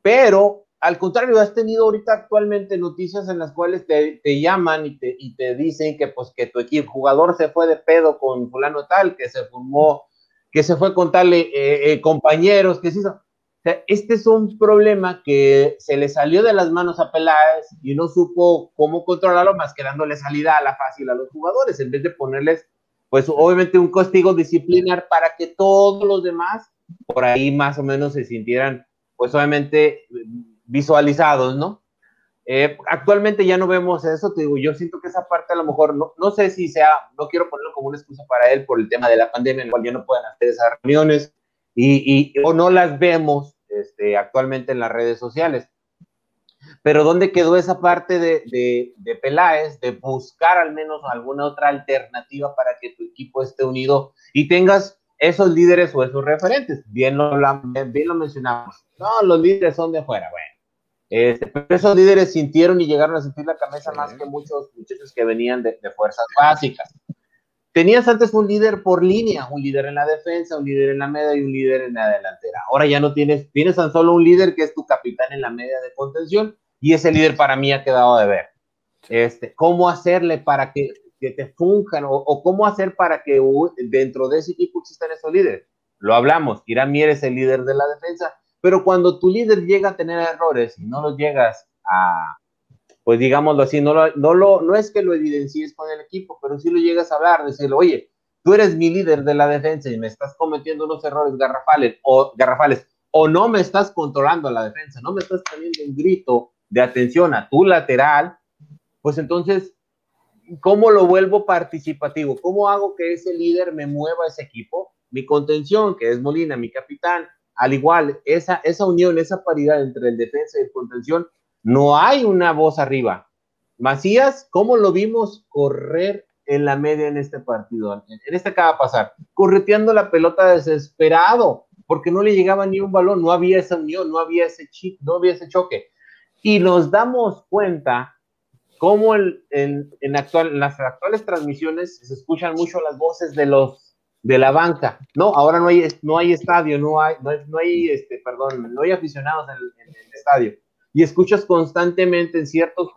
Speaker 4: Pero al contrario, has tenido ahorita actualmente noticias en las cuales te, te llaman y te, y te, dicen que pues que tu equipo jugador se fue de pedo con fulano tal, que se formó, que se fue con tal eh, eh, compañeros, que se hizo. Este es un problema que se le salió de las manos a Peláez y no supo cómo controlarlo más que dándole salida a la fácil a los jugadores, en vez de ponerles, pues obviamente un castigo disciplinar para que todos los demás por ahí más o menos se sintieran, pues obviamente visualizados, ¿no? Eh, actualmente ya no vemos eso, te digo, yo siento que esa parte a lo mejor, no, no sé si sea, no quiero ponerlo como una excusa para él por el tema de la pandemia, en el cual ya no pueden hacer esas reuniones y, y o no las vemos este, actualmente en las redes sociales. Pero ¿dónde quedó esa parte de, de, de Peláez, de buscar al menos alguna otra alternativa para que tu equipo esté unido y tengas esos líderes o esos referentes? Bien lo, bien lo mencionamos. No, los líderes son de fuera, bueno. Este, pero esos líderes sintieron y llegaron a sentir la cabeza sí. más que muchos muchachos que venían de, de, fuerzas básicas. Tenías antes un líder por línea, un líder en la defensa, un líder en la media y un líder en la delantera. Ahora ya no tienes, tienes tan solo un líder que es tu capitán en la media de contención y ese líder para mí ha quedado de ver. Este, ¿Cómo hacerle para que, que te funjan o, o, cómo hacer para que dentro de ese equipo existan esos líderes? lo hablamos, Irán Mier es el líder de la defensa, pero cuando tu líder llega a tener errores y no los llegas a, pues digámoslo así, no, lo, no, lo, no es que lo evidencies con el equipo, pero sí lo llegas a hablar, decirle, oye, tú eres mi líder de la defensa y me estás cometiendo unos errores garrafales o, garrafales, o no me estás controlando la defensa, no me estás poniendo un grito de atención a tu lateral, pues entonces, ¿cómo lo vuelvo participativo? ¿Cómo hago que ese líder me mueva ese equipo? Mi contención, que es Molina, mi capitán, al igual, esa, esa unión, esa paridad entre el defensa y el contención, no hay una voz arriba. Macías, ¿cómo lo vimos correr en la media en este partido? En este acaba de pasar, correteando la pelota desesperado, porque no le llegaba ni un balón, no había esa unión, no había ese chip, no había ese choque. Y nos damos cuenta cómo en, en, actual, en las actuales transmisiones se escuchan mucho las voces de los de la banca. No, ahora no hay, no hay estadio, no hay, no hay, este, perdón, no hay aficionados en, el estadio. Y escuchas constantemente en ciertos,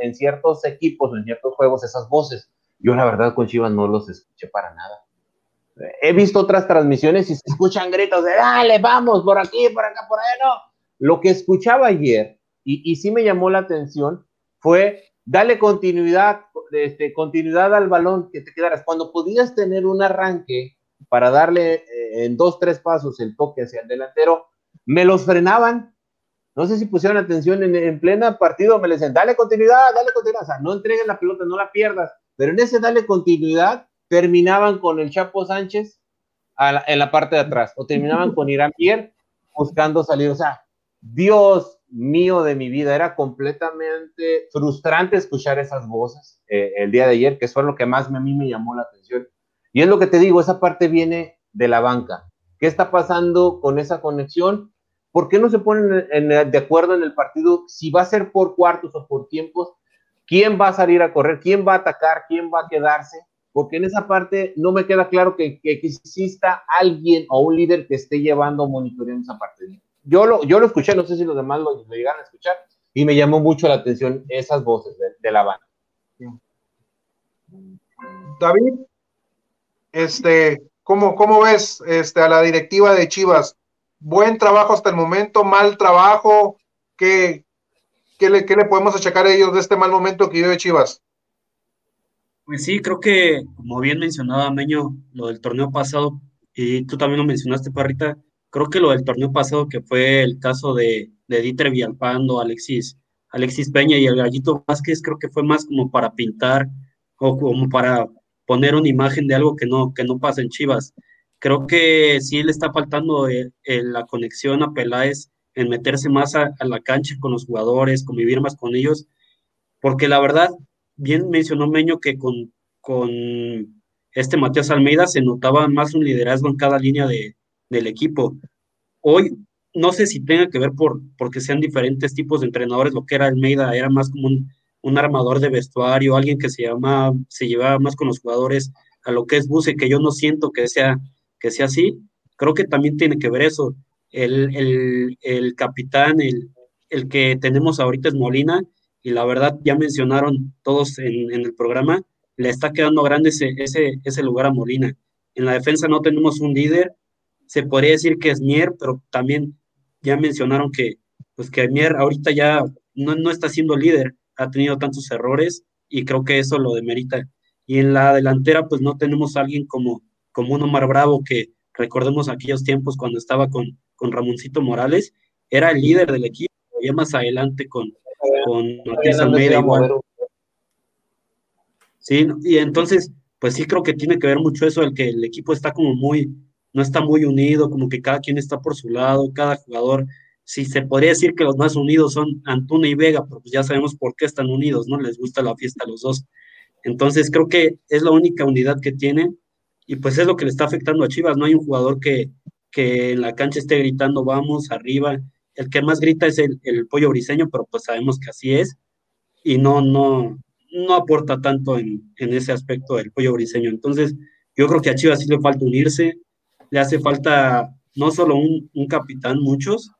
Speaker 4: en ciertos equipos en ciertos juegos esas voces. Yo la verdad con Chivas no los escuché para nada. He visto otras transmisiones y se escuchan gritos de dale, vamos, por aquí, por acá, por allá, no. Lo que escuchaba ayer, y, y sí me llamó la atención, fue dale continuidad, este, continuidad al balón que te quedaras. Cuando podías tener un arranque para darle eh, en dos, tres pasos el toque hacia el delantero, me los frenaban. No sé si pusieron atención en, en plena partido, me les decían, dale continuidad, dale continuidad. O sea, no entreguen la pelota, no la pierdas. Pero en ese dale continuidad, terminaban con el Chapo Sánchez en la parte de atrás, o terminaban con Irán Pierre buscando salir. O sea, Dios mío de mi vida, era completamente frustrante escuchar esas voces eh, el día de ayer, que fue lo que más a mí me llamó la atención. Y es lo que te digo, esa parte viene de la banca. ¿Qué está pasando con esa conexión? ¿Por qué no se ponen en, en, de acuerdo en el partido si va a ser por cuartos o por tiempos? ¿Quién va a salir a correr? ¿Quién va a atacar? ¿Quién va a quedarse? Porque en esa parte no me queda claro que exista alguien o un líder que esté llevando, monitoreando esa parte yo lo, yo lo escuché, no sé si los demás lo, lo llegaron a escuchar, y me llamó mucho la atención esas voces de, de la banda.
Speaker 2: David, este, ¿cómo, ¿cómo ves este, a la directiva de Chivas? ¿Buen trabajo hasta el momento? ¿Mal trabajo? ¿Qué, qué, le, qué le podemos achacar a ellos de este mal momento que vive Chivas?
Speaker 5: Pues sí, creo que, como bien mencionaba Meño, lo del torneo pasado, y tú también lo mencionaste, Parrita, Creo que lo del torneo pasado, que fue el caso de, de Dieter Villalpando, Alexis, Alexis Peña y el Gallito Vázquez, creo que fue más como para pintar o como para poner una imagen de algo que no, que no pasa en Chivas. Creo que sí le está faltando eh, eh, la conexión a Peláez en meterse más a, a, la cancha con los jugadores, convivir más con ellos, porque la verdad, bien mencionó Meño que con, con este Matías Almeida se notaba más un liderazgo en cada línea de, del equipo. Hoy no sé si tenga que ver por porque sean diferentes tipos de entrenadores, lo que era Almeida era más como un, un armador de vestuario, alguien que se llama, se llevaba más con los jugadores a lo que es Buse, que yo no siento que sea, que sea así. Creo que también tiene que ver eso. El, el, el capitán, el, el, que tenemos ahorita es Molina, y la verdad ya mencionaron todos en, en el programa, le está quedando grande ese, ese, ese lugar a Molina. En la defensa no tenemos un líder, se podría decir que es Mier, pero también ya mencionaron que, pues que Mier ahorita ya no, no está siendo líder, ha tenido tantos errores y creo que eso lo demerita. Y en la delantera, pues no tenemos a alguien como, como un Omar Bravo, que recordemos aquellos tiempos cuando estaba con, con Ramoncito Morales, era el líder del equipo, ya más adelante con, con Matías Almeida. Sí, y entonces, pues sí creo que tiene que ver mucho eso, el que el equipo está como muy, no está muy unido, como que cada quien está por su lado, cada jugador, sí se podría decir que los más unidos son Antuna y Vega, pero pues ya sabemos por qué están unidos, ¿no? Les gusta la fiesta a los dos. Entonces creo que es la única unidad que tienen y pues es lo que le está afectando a Chivas, no hay un jugador que, que en la cancha esté gritando, vamos, arriba, el que más grita es el, el pollo briseño, pero pues sabemos que así es y no, no, no aporta tanto en, en ese aspecto del pollo briseño. Entonces, yo creo que a Chivas sí le falta unirse, le hace falta no solo un, un capitán, muchos,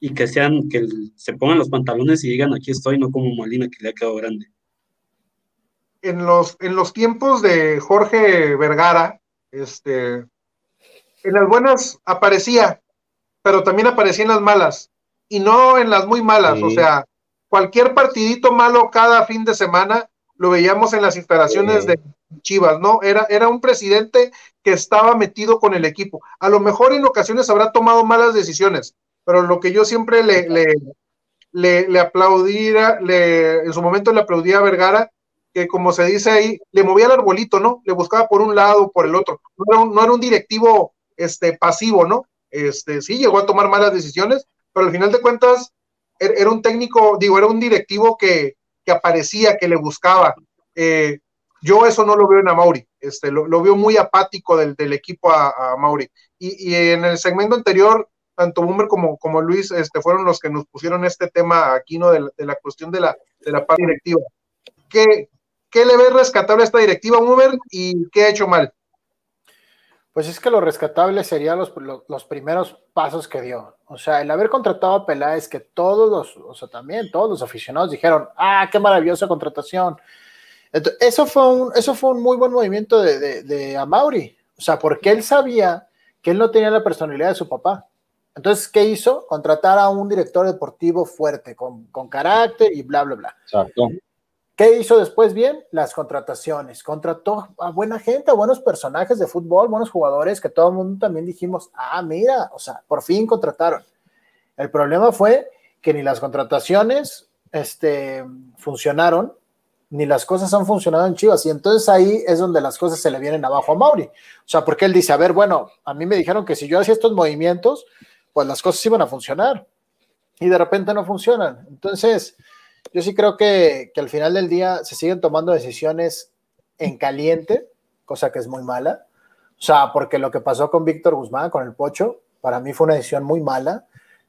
Speaker 5: y que sean, que se pongan los pantalones y digan aquí estoy, no como Molina que le ha quedado grande.
Speaker 2: En los, en los tiempos de Jorge Vergara, este, en las buenas aparecía, pero también aparecía en las malas, y no en las muy malas, o sea, cualquier partidito malo cada fin de semana lo veíamos en las instalaciones de Chivas, ¿no? Era, era un presidente que estaba metido con el equipo. A lo mejor en ocasiones habrá tomado malas decisiones, pero lo que yo siempre le, le, le, aplaudiera, le, en su momento le aplaudía a Vergara, que como se dice ahí, le movía el arbolito, ¿no? Le buscaba por un lado, por el otro. No era un, no era un directivo este, pasivo, ¿no? Este, sí, llegó a tomar malas decisiones, pero al final de cuentas er, era un técnico, digo, era un directivo que, que aparecía, que le buscaba. Eh, yo eso no lo veo en Amauri, este, lo, lo veo muy apático del, del equipo a, a. Y, y, en el segmento anterior, tanto Boomer como, como Luis este, fueron los que nos pusieron este tema aquí, ¿no? De la, de la cuestión de la, de la parte directiva. ¿Qué, ¿Qué le ves rescatable a esta directiva, Boomer, y qué ha hecho mal?
Speaker 6: Pues es que lo rescatable serían los, los, los, primeros pasos que dio. O sea, el haber contratado a Peláez, que todos los, o sea, también todos los aficionados dijeron, ah, qué maravillosa contratación. Entonces, eso, fue un, eso fue un muy buen movimiento de, de, de Amauri. O sea, porque él sabía que él no tenía la personalidad de su papá. Entonces, ¿qué hizo? Contratar a un director deportivo fuerte, con, con carácter y bla, bla, bla.
Speaker 4: Exacto.
Speaker 6: ¿Qué hizo después bien? Las contrataciones. Contrató a buena gente, a buenos personajes de fútbol, buenos jugadores que todo el mundo también dijimos, ah, mira, o sea, por fin contrataron. El problema fue que ni las contrataciones este, funcionaron, ni las cosas han funcionado en Chivas. Y entonces ahí es donde las cosas se le vienen abajo a Mauri. O sea, porque él dice, a ver, bueno, a mí me dijeron que si yo hacía estos movimientos, pues las cosas iban a funcionar. Y de repente no funcionan. Entonces, yo sí creo que, que, al final del día se siguen tomando decisiones en caliente, cosa que es muy mala. O sea, porque lo que pasó con Víctor Guzmán, con el Pocho, para mí fue una decisión muy mala.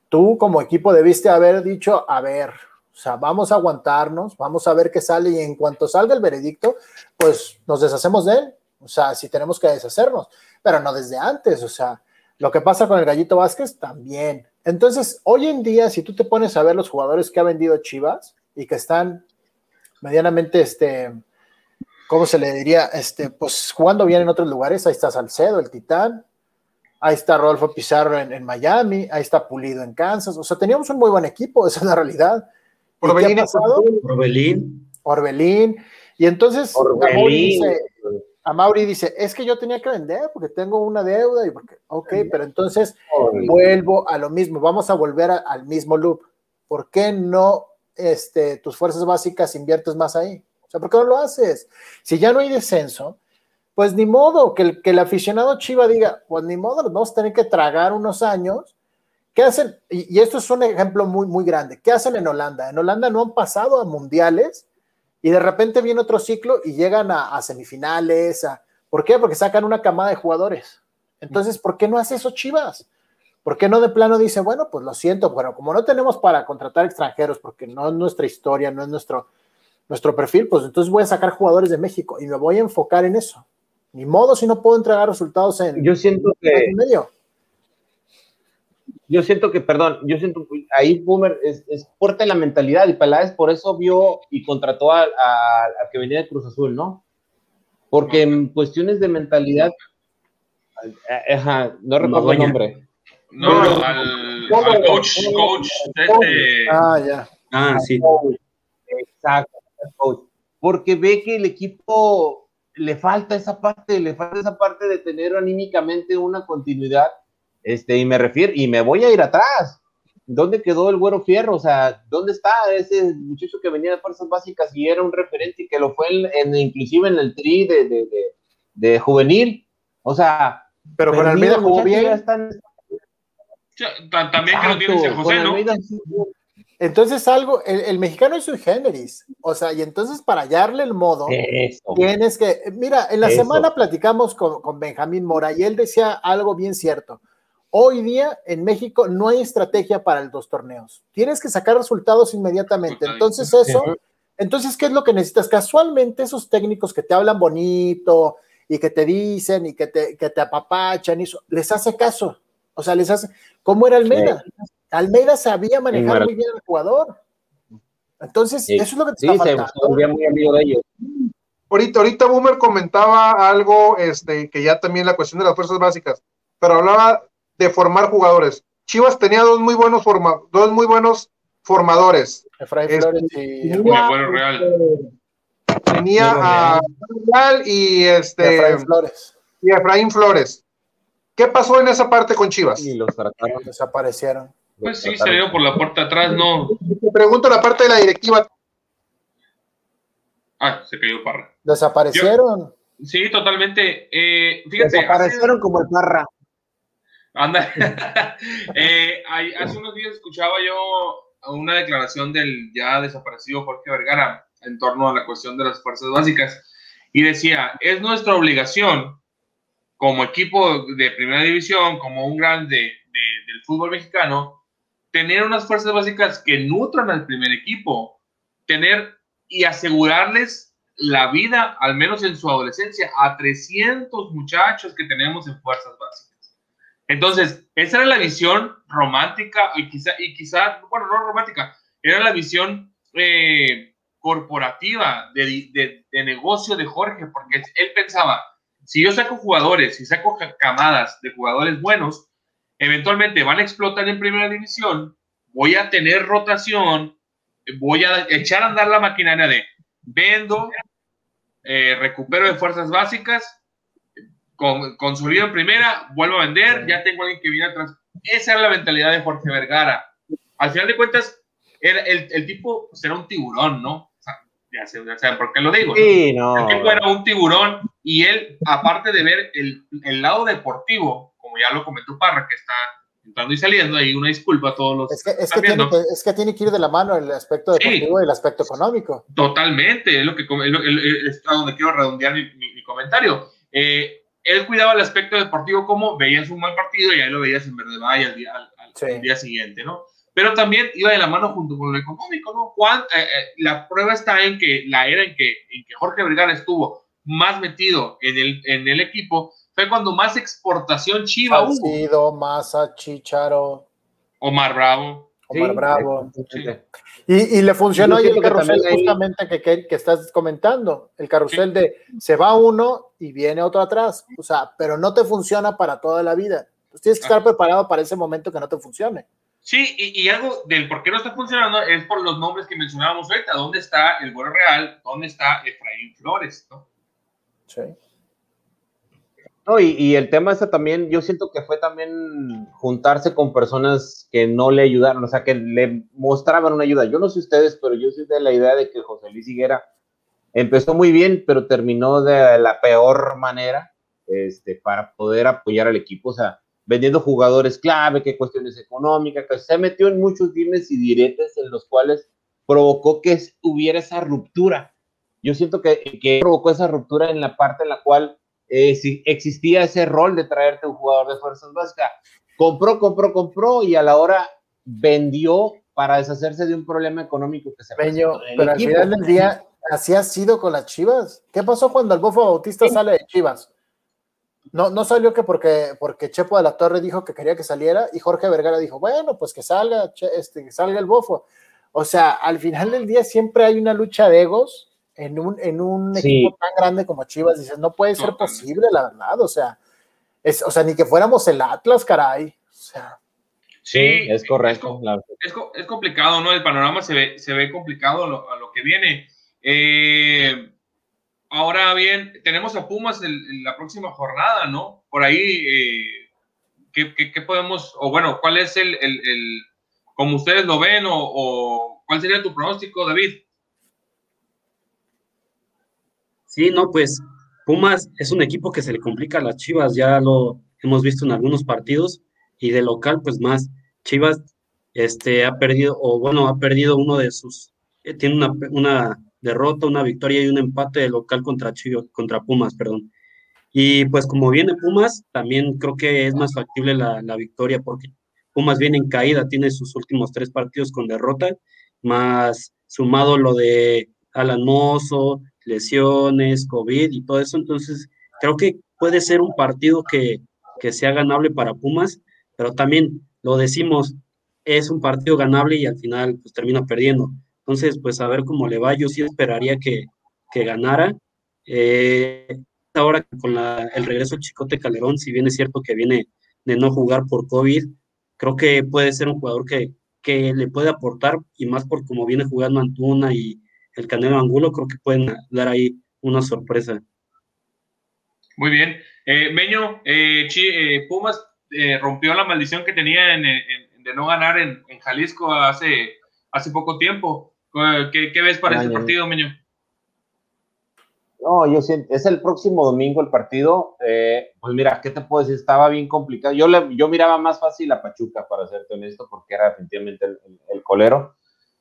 Speaker 6: Tú como equipo debiste haber dicho, a ver, o sea, vamos a aguantarnos, vamos a ver qué sale y en cuanto salga el veredicto, pues nos deshacemos de él. O sea, si tenemos que deshacernos, pero no desde antes. O sea, lo que pasa con el Gallito Vázquez también. Entonces, hoy en día, si tú te pones a ver los jugadores que ha vendido Chivas, y que están medianamente, este, ¿cómo se le diría? Este, pues jugando bien en otros lugares. Ahí está Salcedo, el Titán. Ahí está Rodolfo Pizarro en, en Miami. Ahí está Pulido en Kansas. O sea, teníamos un muy buen equipo, esa es la realidad.
Speaker 5: Orbelín, Orbelín.
Speaker 6: Orbelín. Y entonces Amauri dice, Amauri dice, es que yo tenía que vender porque tengo una deuda y porque, ok, pero entonces Orbelín. vuelvo a lo mismo, vamos a volver a, al mismo loop. ¿Por qué no este, tus fuerzas básicas inviertes más ahí. O sea, ¿por qué no lo haces? Si ya no hay descenso, pues ni modo que el, que el aficionado Chiva diga, pues ni modo, nos vamos a tener que tragar unos años. ¿Qué hacen? Y, y, esto es un ejemplo muy, muy grande. ¿Qué hacen en Holanda? En Holanda no han pasado a mundiales y de repente viene otro ciclo y llegan a, a semifinales. A, ¿Por qué? Porque sacan una camada de jugadores. Entonces, ¿por qué no hace eso Chivas? ¿Por qué no de plano dice, bueno, pues lo siento, bueno, como no tenemos para contratar extranjeros, porque no es nuestra historia, no es nuestro, nuestro perfil, pues entonces voy a sacar jugadores de México y me voy a enfocar en eso. Ni modo si no puedo entregar resultados en.
Speaker 4: Yo siento que. En medio. Yo siento que, perdón, yo siento ahí Boomer es, es fuerte la mentalidad y Peláez por eso vio y contrató al que venía de Cruz Azul, ¿no? Porque en cuestiones de mentalidad, ajá, no recuerdo el nombre.
Speaker 3: No, no, al, al coach, coach, este.
Speaker 6: Ah, ya.
Speaker 5: Ah, sí.
Speaker 4: Exacto, coach. Porque ve que el equipo le falta esa parte, le falta esa parte de tener anímicamente una continuidad. Este, y me refiero, y me voy a ir atrás. ¿Dónde quedó el güero fierro? O sea, ¿dónde está ese muchacho que venía de fuerzas básicas y era un referente y que lo fue en, en inclusive en el tri de, de, de, de juvenil? O sea,
Speaker 6: pero con Almeida jugó bien.
Speaker 3: Están, también Exacto, que no tiene José, ¿no?
Speaker 6: Entonces algo, el, el, mexicano es sui generis, o sea, y entonces para hallarle el modo, Eso. tienes que, mira, en la Eso. semana platicamos con, con, Benjamín Mora y él decía algo bien cierto. Hoy día en México no hay estrategia para los torneos, tienes que sacar resultados inmediatamente. Entonces eso, entonces, ¿qué es lo que necesitas? Casualmente esos técnicos que te hablan bonito y que te dicen y que te, que te apapachan, y eso, les hace caso. O sea, les hace. ¿Cómo era Almeida? Sí. Almeida sabía manejar sí, muy bien al jugador. Entonces, sí. eso es lo que te está faltando. Se muy amigo de ellos.
Speaker 2: Ahorita, ahorita Boomer comentaba algo, este, que ya también la cuestión de las fuerzas básicas. pero hablaba de formar jugadores. Chivas tenía dos muy buenos forma, dos muy buenos formadores.
Speaker 6: Efraín
Speaker 2: Este,
Speaker 6: Flores y
Speaker 2: tenía,
Speaker 3: Bueno, Real.
Speaker 2: tenía a Real y este
Speaker 6: Efraín Flores.
Speaker 2: y Efraín Flores. ¿Qué pasó en esa parte con Chivas?
Speaker 4: Y los trataron.
Speaker 6: Desaparecieron.
Speaker 3: Pues sí, salió por la puerta atrás, no.
Speaker 2: Te pregunto la parte de la directiva.
Speaker 3: Ah, se cayó Parra.
Speaker 6: Desaparecieron.
Speaker 3: Sí, totalmente. Eh, fíjate,
Speaker 4: Desaparecieron como el parra.
Speaker 3: Anda. Eh, hay- hace unos días escuchaba yo una declaración del ya desaparecido Jorge Vergara en torno a la cuestión de las fuerzas básicas y decía, es nuestra obligación como equipo de primera división, como un grande de- del fútbol mexicano, tener unas fuerzas básicas que nutran al primer equipo, tener y asegurarles la vida, al menos en su adolescencia, a 300 muchachos que tenemos en fuerzas. Entonces, esa era la visión romántica y quizá, y quizá bueno, no romántica, era la visión eh, corporativa de, de- negocio de Jorge, porque él pensaba, si yo saco jugadores, si saco ca- camadas de jugadores buenos, eventualmente van a explotar en primera división, voy a tener rotación, voy a echar a andar la maquinaria de vendo, eh, recupero de fuerzas básicas, con, consolido en primera, vuelvo a vender, ya tengo alguien que viene atrás. Esa era la mentalidad de Jorge Vergara. Al final de cuentas, era el, el tipo será un tiburón, ¿no? O sea, ya, sé- ya por qué lo digo. ¿no?
Speaker 4: Sí, no.
Speaker 3: El tipo era un tiburón y él, aparte de ver el, el lado deportivo, como ya lo comentó Parra, que está entrando y saliendo, ahí una disculpa a todos los
Speaker 6: Es que, es, que tiene que, es que tiene que ir de la mano el aspecto
Speaker 3: Sí.
Speaker 6: deportivo y el aspecto económico.
Speaker 3: Totalmente, es lo que es, lo- es a donde quiero redondear mi, mi- mi comentario. Eh, él cuidaba el aspecto deportivo como veías un mal partido y ahí lo veías en verde vaya al día, al, al-
Speaker 6: Sí.
Speaker 3: al día siguiente, ¿no? Pero también iba de la mano junto con lo económico, ¿no? Juan, eh, eh, la prueba está en que la era en que, en que Jorge Vergara estuvo más metido en el, en el equipo fue cuando más exportación chiva hubo.
Speaker 6: Salcido, Massa, Chicharo,
Speaker 3: Omar Bravo.
Speaker 6: Omar
Speaker 4: Sí,
Speaker 6: Bravo. Y, y le funcionó el
Speaker 4: que
Speaker 6: carrusel justamente que, que, que estás comentando, el carrusel de se va uno y viene otro atrás, o sea, pero no te funciona para toda la vida. Entonces tienes que estar
Speaker 3: Ah.
Speaker 6: preparado para ese momento que no te funcione.
Speaker 3: Sí, y, y algo del por qué no está funcionando es por los nombres que mencionábamos ahorita. ¿Dónde está el Güero Real? ¿Dónde está Efraín Flores? ¿no?
Speaker 6: Sí.
Speaker 4: No, y, y el tema ese también, yo siento que fue también juntarse con personas que no le ayudaron, o sea, que le mostraban una ayuda. Yo no sé ustedes, pero yo soy de la idea de que José Luis Higuera empezó muy bien, pero terminó de la peor manera este, para poder apoyar al equipo, o sea, vendiendo jugadores clave, que cuestiones económicas, que se metió en muchos dimes y diretes en los cuales provocó que hubiera esa ruptura. Yo siento que, que provocó esa ruptura en la parte en la cual eh, si existía ese rol de traerte un jugador de fuerzas básicas. Compró, compró, compró y a la hora vendió para deshacerse de un problema económico que se el
Speaker 6: pero al final del día, así ha sido con las Chivas. ¿Qué pasó cuando el Bofo Bautista sale de Chivas? No, no salió que porque, porque Chepo de la Torre dijo que quería que saliera y Jorge Vergara dijo, bueno, pues que salga, che- este, que salga el Bofo. O sea, al final del día siempre hay una lucha de egos en un, en un
Speaker 4: Sí.
Speaker 6: equipo tan grande como Chivas. Dices, no puede ser posible, la verdad. O sea, es, o sea, ni que fuéramos el Atlas, caray. O sea,
Speaker 4: Sí, es correcto. la-
Speaker 3: Es, es complicado, ¿no? El panorama se ve, se ve complicado a lo, a lo que viene. Eh, ahora bien, tenemos a Pumas el- en la próxima jornada, ¿no? Por ahí, eh, ¿qué, qué- qué podemos, o bueno, cuál es el, el- el- como ustedes lo ven, o, o cuál sería tu pronóstico, David?
Speaker 5: Sí, no, pues Pumas es un equipo que se le complica a las Chivas, ya lo hemos visto en algunos partidos y de local, pues más. Chivas este, ha perdido, o bueno, ha perdido uno de sus, eh, tiene una, una derrota, una victoria y un empate de local contra Chivas, contra Pumas, perdón. Y pues como viene Pumas, también creo que es más factible la, la victoria porque Pumas viene en caída, tiene sus últimos tres partidos con derrota, más sumado lo de Alan lesiones, COVID y todo eso. Entonces, creo que puede ser un partido que, que sea ganable para Pumas, pero también lo decimos, es un partido ganable y al final pues termina perdiendo. Entonces, pues a ver cómo le va. Yo sí esperaría que, que ganara. Eh, ahora con la- el regreso de Chicote Calderón, si bien es cierto que viene de no jugar por COVID. Creo que puede ser un jugador que, que le puede aportar y más por cómo viene jugando Antuna y el Canelo Angulo, creo que pueden dar ahí una sorpresa.
Speaker 3: Muy bien. Eh, Meño, eh, eh, Pumas rompió la maldición que tenía de no ganar en, Jalisco hace, hace poco tiempo. ¿Qué, ves para este partido, Meño?
Speaker 4: No, yo siento, es el próximo domingo el partido. pues mira, ¿qué te puedo decir? Estaba bien complicado. Yo, le, yo miraba más fácil a Pachuca, para serte honesto, porque era definitivamente el colero.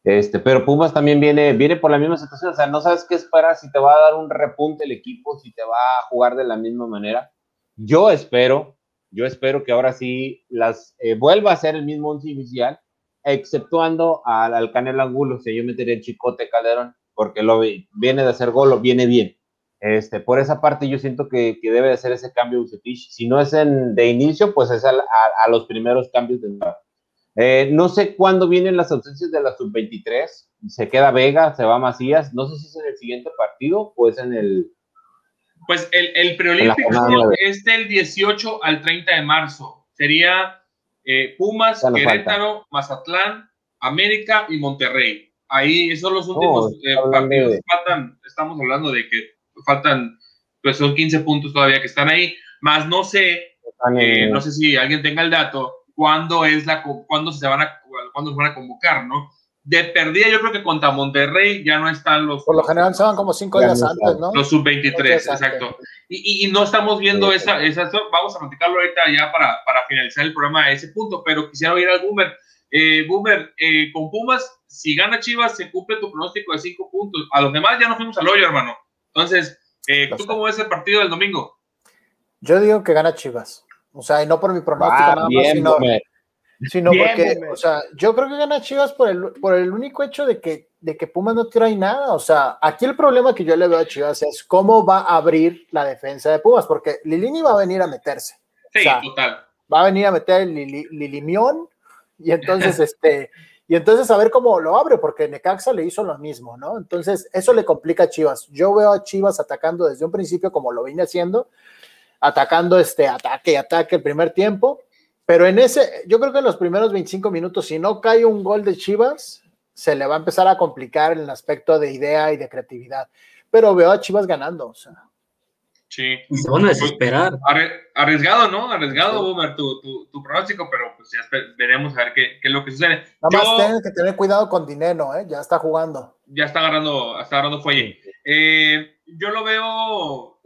Speaker 4: Este, pero Pumas también viene, viene por la misma situación, o sea, no sabes qué esperar, si te va a dar un repunte el equipo, si te va a jugar de la misma manera. Yo espero, yo espero que ahora sí las eh, vuelva a ser el mismo once inicial, exceptuando al, al Canelo Angulo, o sea, yo metería el Chicote Calderón, porque lo viene de hacer gol, lo viene bien. Este, por esa parte yo siento que, que debe de ser ese cambio Ucetich. Si no es en, de inicio, pues es a, a, los primeros cambios de eh, no sé cuándo vienen las ausencias de la sub-23. Se queda Vega, se va Macías. No sé si es en el siguiente partido o es en el.
Speaker 3: Pues el, el preolímpico es del 18 al 30 de marzo. Sería eh, Pumas, Querétaro, Mazatlán, América y Monterrey. Ahí esos son los últimos eh, partidos. Faltan, estamos hablando de que faltan, pues son 15 puntos todavía que están ahí. Más no sé, no sé si alguien tenga el dato cuándo es la cuándo se van a cuándo se van a convocar, ¿no? De perdida, yo creo que contra Monterrey ya no están los.
Speaker 6: Por lo general se van como cinco días antes, ¿no?
Speaker 3: Los sub-23, exacto. Y, y, no estamos viendo esa, esa. Vamos a platicarlo ahorita ya para, para finalizar el programa a ese punto, pero quisiera oír al Boomer. Eh, Boomer, eh, con Pumas, si gana Chivas, se cumple tu pronóstico de cinco puntos. A los demás ya nos fuimos al hoyo, hermano. Entonces, eh, ¿tú cómo ves el partido del domingo?
Speaker 6: Yo digo que gana Chivas. O sea, y no por mi pronóstico ah, nada más, sino, porque, o sea, yo creo que gana Chivas por el, por el único hecho de que, de que Pumas no trae nada. O sea, aquí el problema que yo le veo a Chivas es cómo va a abrir la defensa de Pumas, porque Lilini va a venir a meterse.
Speaker 3: Sí, total.
Speaker 6: Va a venir a meter el Lilimión y entonces, este, y entonces a ver cómo lo abre, porque Necaxa le hizo lo mismo, ¿no? Entonces, eso le complica a Chivas. Yo veo a Chivas atacando desde un principio como lo vine haciendo atacando este ataque y ataque el primer tiempo. Pero en ese, yo creo que en los primeros 25 minutos, si no cae un gol de Chivas, se le va a empezar a complicar en el aspecto de idea y de creatividad. Pero veo a Chivas ganando, o sea.
Speaker 3: Sí.
Speaker 5: Se van a desesperar.
Speaker 3: Arriesgado, ¿no? Arriesgado, Boomer, tu, tu, pronóstico, pero pues ya veremos a ver qué, qué es lo que sucede.
Speaker 6: Nada más tienes que tener cuidado con Dinero, ¿eh? Ya está jugando.
Speaker 3: Ya está agarrando, está agarrando fuelle. Eh, yo lo veo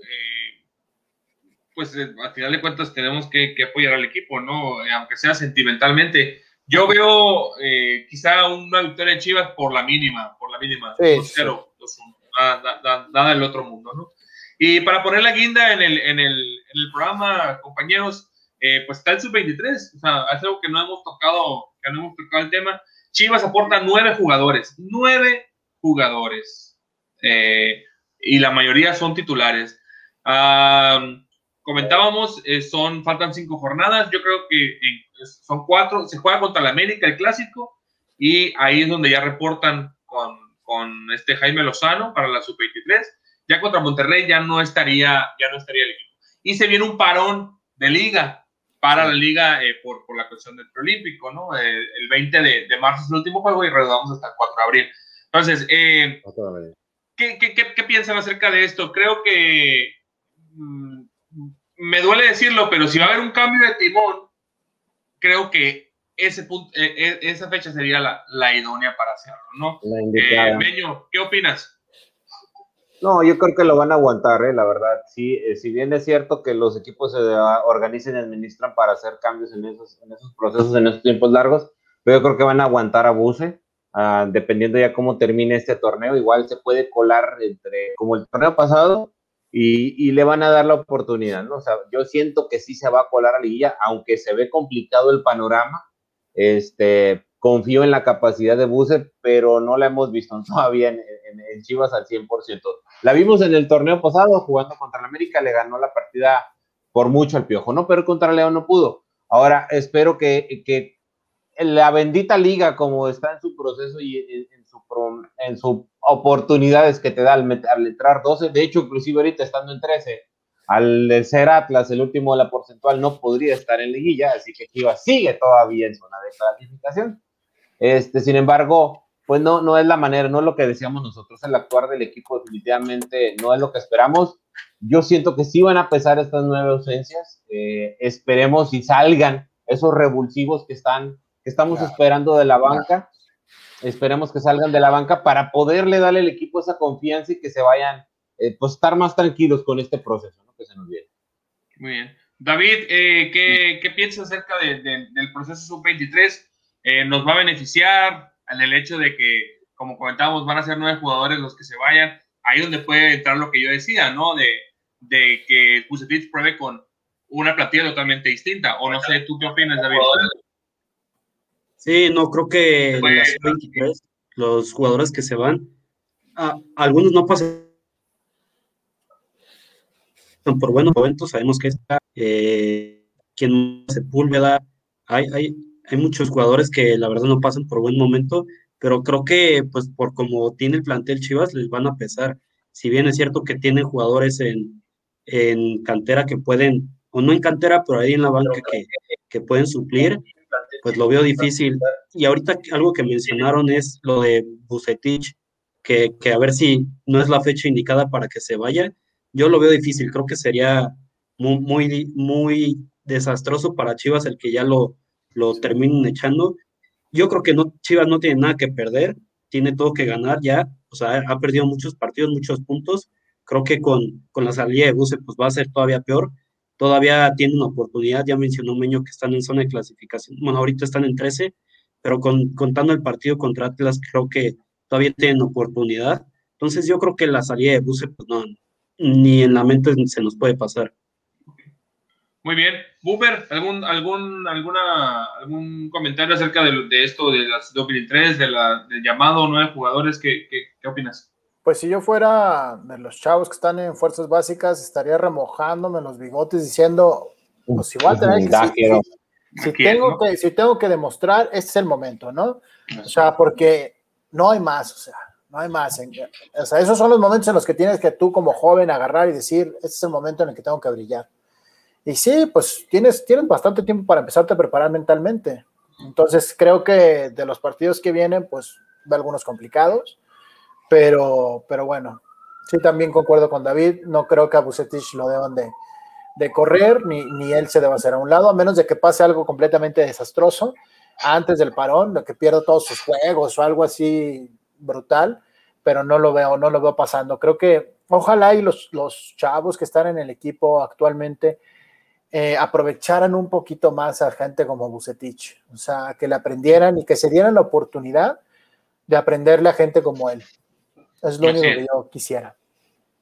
Speaker 3: pues eh, al final de cuentas tenemos que, apoyar al equipo, ¿no? Eh, aunque sea sentimentalmente. Yo veo eh, quizá una victoria de Chivas por la mínima, por la mínima, 2-0, nada, del otro mundo, ¿no? Y para poner la guinda en el, en el, programa, compañeros, pues está el sub-23, o sea, es algo que no hemos tocado, que no hemos tocado el tema. Chivas aporta nueve jugadores, nueve jugadores, y la mayoría son titulares. Ah comentábamos, eh, son, faltan cinco jornadas, yo creo que eh, son cuatro, se juega contra la América, el clásico, y ahí es donde ya reportan con, con este Jaime Lozano para la sub-23, ya contra Monterrey ya no estaría, ya no estaría el equipo. Y se viene un parón de liga para la liga eh, por, por, la cuestión del preolímpico, ¿no? el 20 de, de, marzo es el último juego y redondamos hasta el 4 de abril. Entonces, ¿qué, qué, qué, qué piensan acerca de esto? Creo que... Me duele decirlo, pero si va a haber un cambio de timón, creo que ese punto, e, e, esa fecha sería la, idónea para hacerlo, ¿no? Eh, Meño, ¿qué opinas?
Speaker 4: No, yo creo que lo van a aguantar, ¿eh? la verdad. Sí, eh, si bien es cierto que los equipos se organizan y administran para hacer cambios en esos, en esos procesos, en esos tiempos largos, pero yo creo que van a aguantar a Buse, ah, dependiendo ya cómo termine este torneo. Igual se puede colar entre, como el torneo pasado, y, le van a dar la oportunidad, ¿no? O sea, yo siento que sí se va a colar a Liguilla, aunque se ve complicado el panorama. Este, confío en la capacidad de Buse, pero no la hemos visto todavía en, en, Chivas al 100%. La vimos en el torneo pasado jugando contra el América, le ganó la partida por mucho al Piojo, ¿no? Pero contra León no pudo. Ahora espero que, que la bendita liga, como está en su proceso y en, su, en su oportunidades que te da al, entrar 12, de hecho, inclusive ahorita estando en 13, al ser Atlas el último de la porcentual no podría estar en liguilla, así que Chivas sigue todavía en zona de clasificación. Este, sin embargo, pues no, no es la manera, no es lo que decíamos nosotros, el actuar del equipo definitivamente no es lo que esperamos. Yo siento que sí van a pesar estas nueve ausencias, eh, esperemos y salgan esos revulsivos que están, que estamos esperando de la banca, esperemos que salgan de la banca para poderle darle al equipo esa confianza y que se vayan, eh, pues estar más tranquilos con este proceso que se nos viene.
Speaker 3: Muy bien. David, eh, ¿qué, ¿qué, piensas acerca de, de, del proceso sub-23? Eh, ¿Nos va a beneficiar en el hecho de que, como comentábamos, van a ser nueve jugadores los que se vayan? Ahí donde puede entrar lo que yo decía, ¿no? De, de que Bucetich pruebe con una plantilla totalmente distinta. O no sé, ¿tú qué opinas, David?
Speaker 5: Sí, no, creo que
Speaker 3: Pues,
Speaker 5: 23, los jugadores que se van, a, algunos no pasan por buenos momentos, sabemos que está eh, quien Sepúlveda, hay, hay, hay muchos jugadores que la verdad no pasan por buen momento, pero creo que pues por como tiene el plantel Chivas les van a pesar. Si bien es cierto que tienen jugadores en, en cantera que pueden, o no en cantera, pero ahí en la banca que, que pueden suplir, pues lo veo difícil. Y ahorita algo que mencionaron es lo de Bucetich, que, que a ver si no es la fecha indicada para que se vaya. Yo lo veo difícil, creo que sería muy, muy, muy desastroso para Chivas el que ya lo, lo terminen echando. Yo creo que no, Chivas no tiene nada que perder, tiene todo que ganar ya, o sea, ha perdido muchos partidos, muchos puntos. Creo que con, con la salida de Buse pues va a ser todavía peor. Todavía tiene una oportunidad, ya mencionó Meño que están en zona de clasificación, bueno, ahorita están en 13, pero con, contando el partido contra Atlas, creo que todavía tienen oportunidad. Entonces yo creo que la salida de Buse, pues no, ni en la mente se nos puede pasar.
Speaker 3: Muy bien. Buber, ¿algún, algún, alguna, algún comentario acerca de, de esto, de las 2003, de la, del llamado nueve jugadores? ¿Qué, qué, qué opinas?
Speaker 6: Pues si yo fuera de los chavos que están en fuerzas básicas, estaría remojándome los bigotes diciendo, pues igual tener que, si, si, si, tengo que, si tengo que demostrar, este es el momento, ¿no? O sea, porque no hay más, o sea, no hay más. O sea, esos son los momentos en los que tienes que tú como joven agarrar y decir, este es el momento en el que tengo que brillar. Y sí, pues tienes, tienes bastante tiempo para empezarte a preparar mentalmente. Entonces creo que de los partidos que vienen, pues ve algunos complicados, pero, pero bueno, sí también concuerdo con David, no creo que a Bucetich lo deban de, de correr, ni, ni él se deba hacer a un lado, a menos de que pase algo completamente desastroso antes del parón, de que pierda todos sus juegos o algo así brutal, pero no lo veo, no lo veo pasando. Creo que ojalá y los, los chavos que están en el equipo actualmente eh, aprovecharan un poquito más a gente como Bucetich, o sea, que le aprendieran y que se dieran la oportunidad de aprenderle a gente como él. Es lo único que yo quisiera.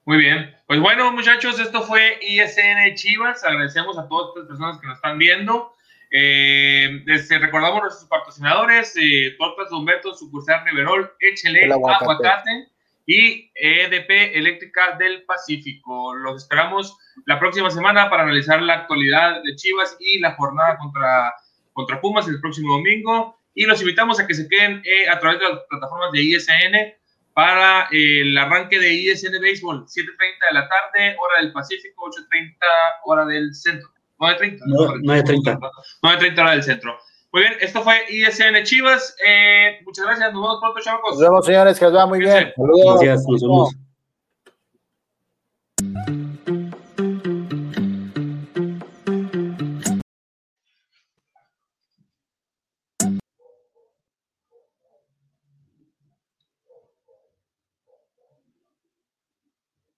Speaker 3: Muy bien. Pues bueno, muchachos, esto fue ISN Chivas. Agradecemos a todas las personas que nos están viendo. Eh, este, recordamos nuestros patrocinadores, eh, Tortas Humberto, sucursal Riverol, Échele, aguacate. aguacate y EDP Eléctrica del Pacífico. Los esperamos la próxima semana para analizar la actualidad de Chivas y la jornada contra, contra Pumas el próximo domingo. Y los invitamos a que se queden eh, a través de las plataformas de ISN para el arranque de ISN Béisbol, 7.30 de la tarde, hora del Pacífico, 8.30 hora del centro. 9.30.
Speaker 5: 9.30.
Speaker 3: 9.30 hora del centro. Muy bien, esto fue ISN Chivas. Eh, muchas gracias, nos vemos pronto, chavos.
Speaker 6: Nos vemos, señores, que les va muy bien.
Speaker 5: Saludos. Gracias, nos vemos.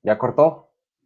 Speaker 4: ¿Ya cortó?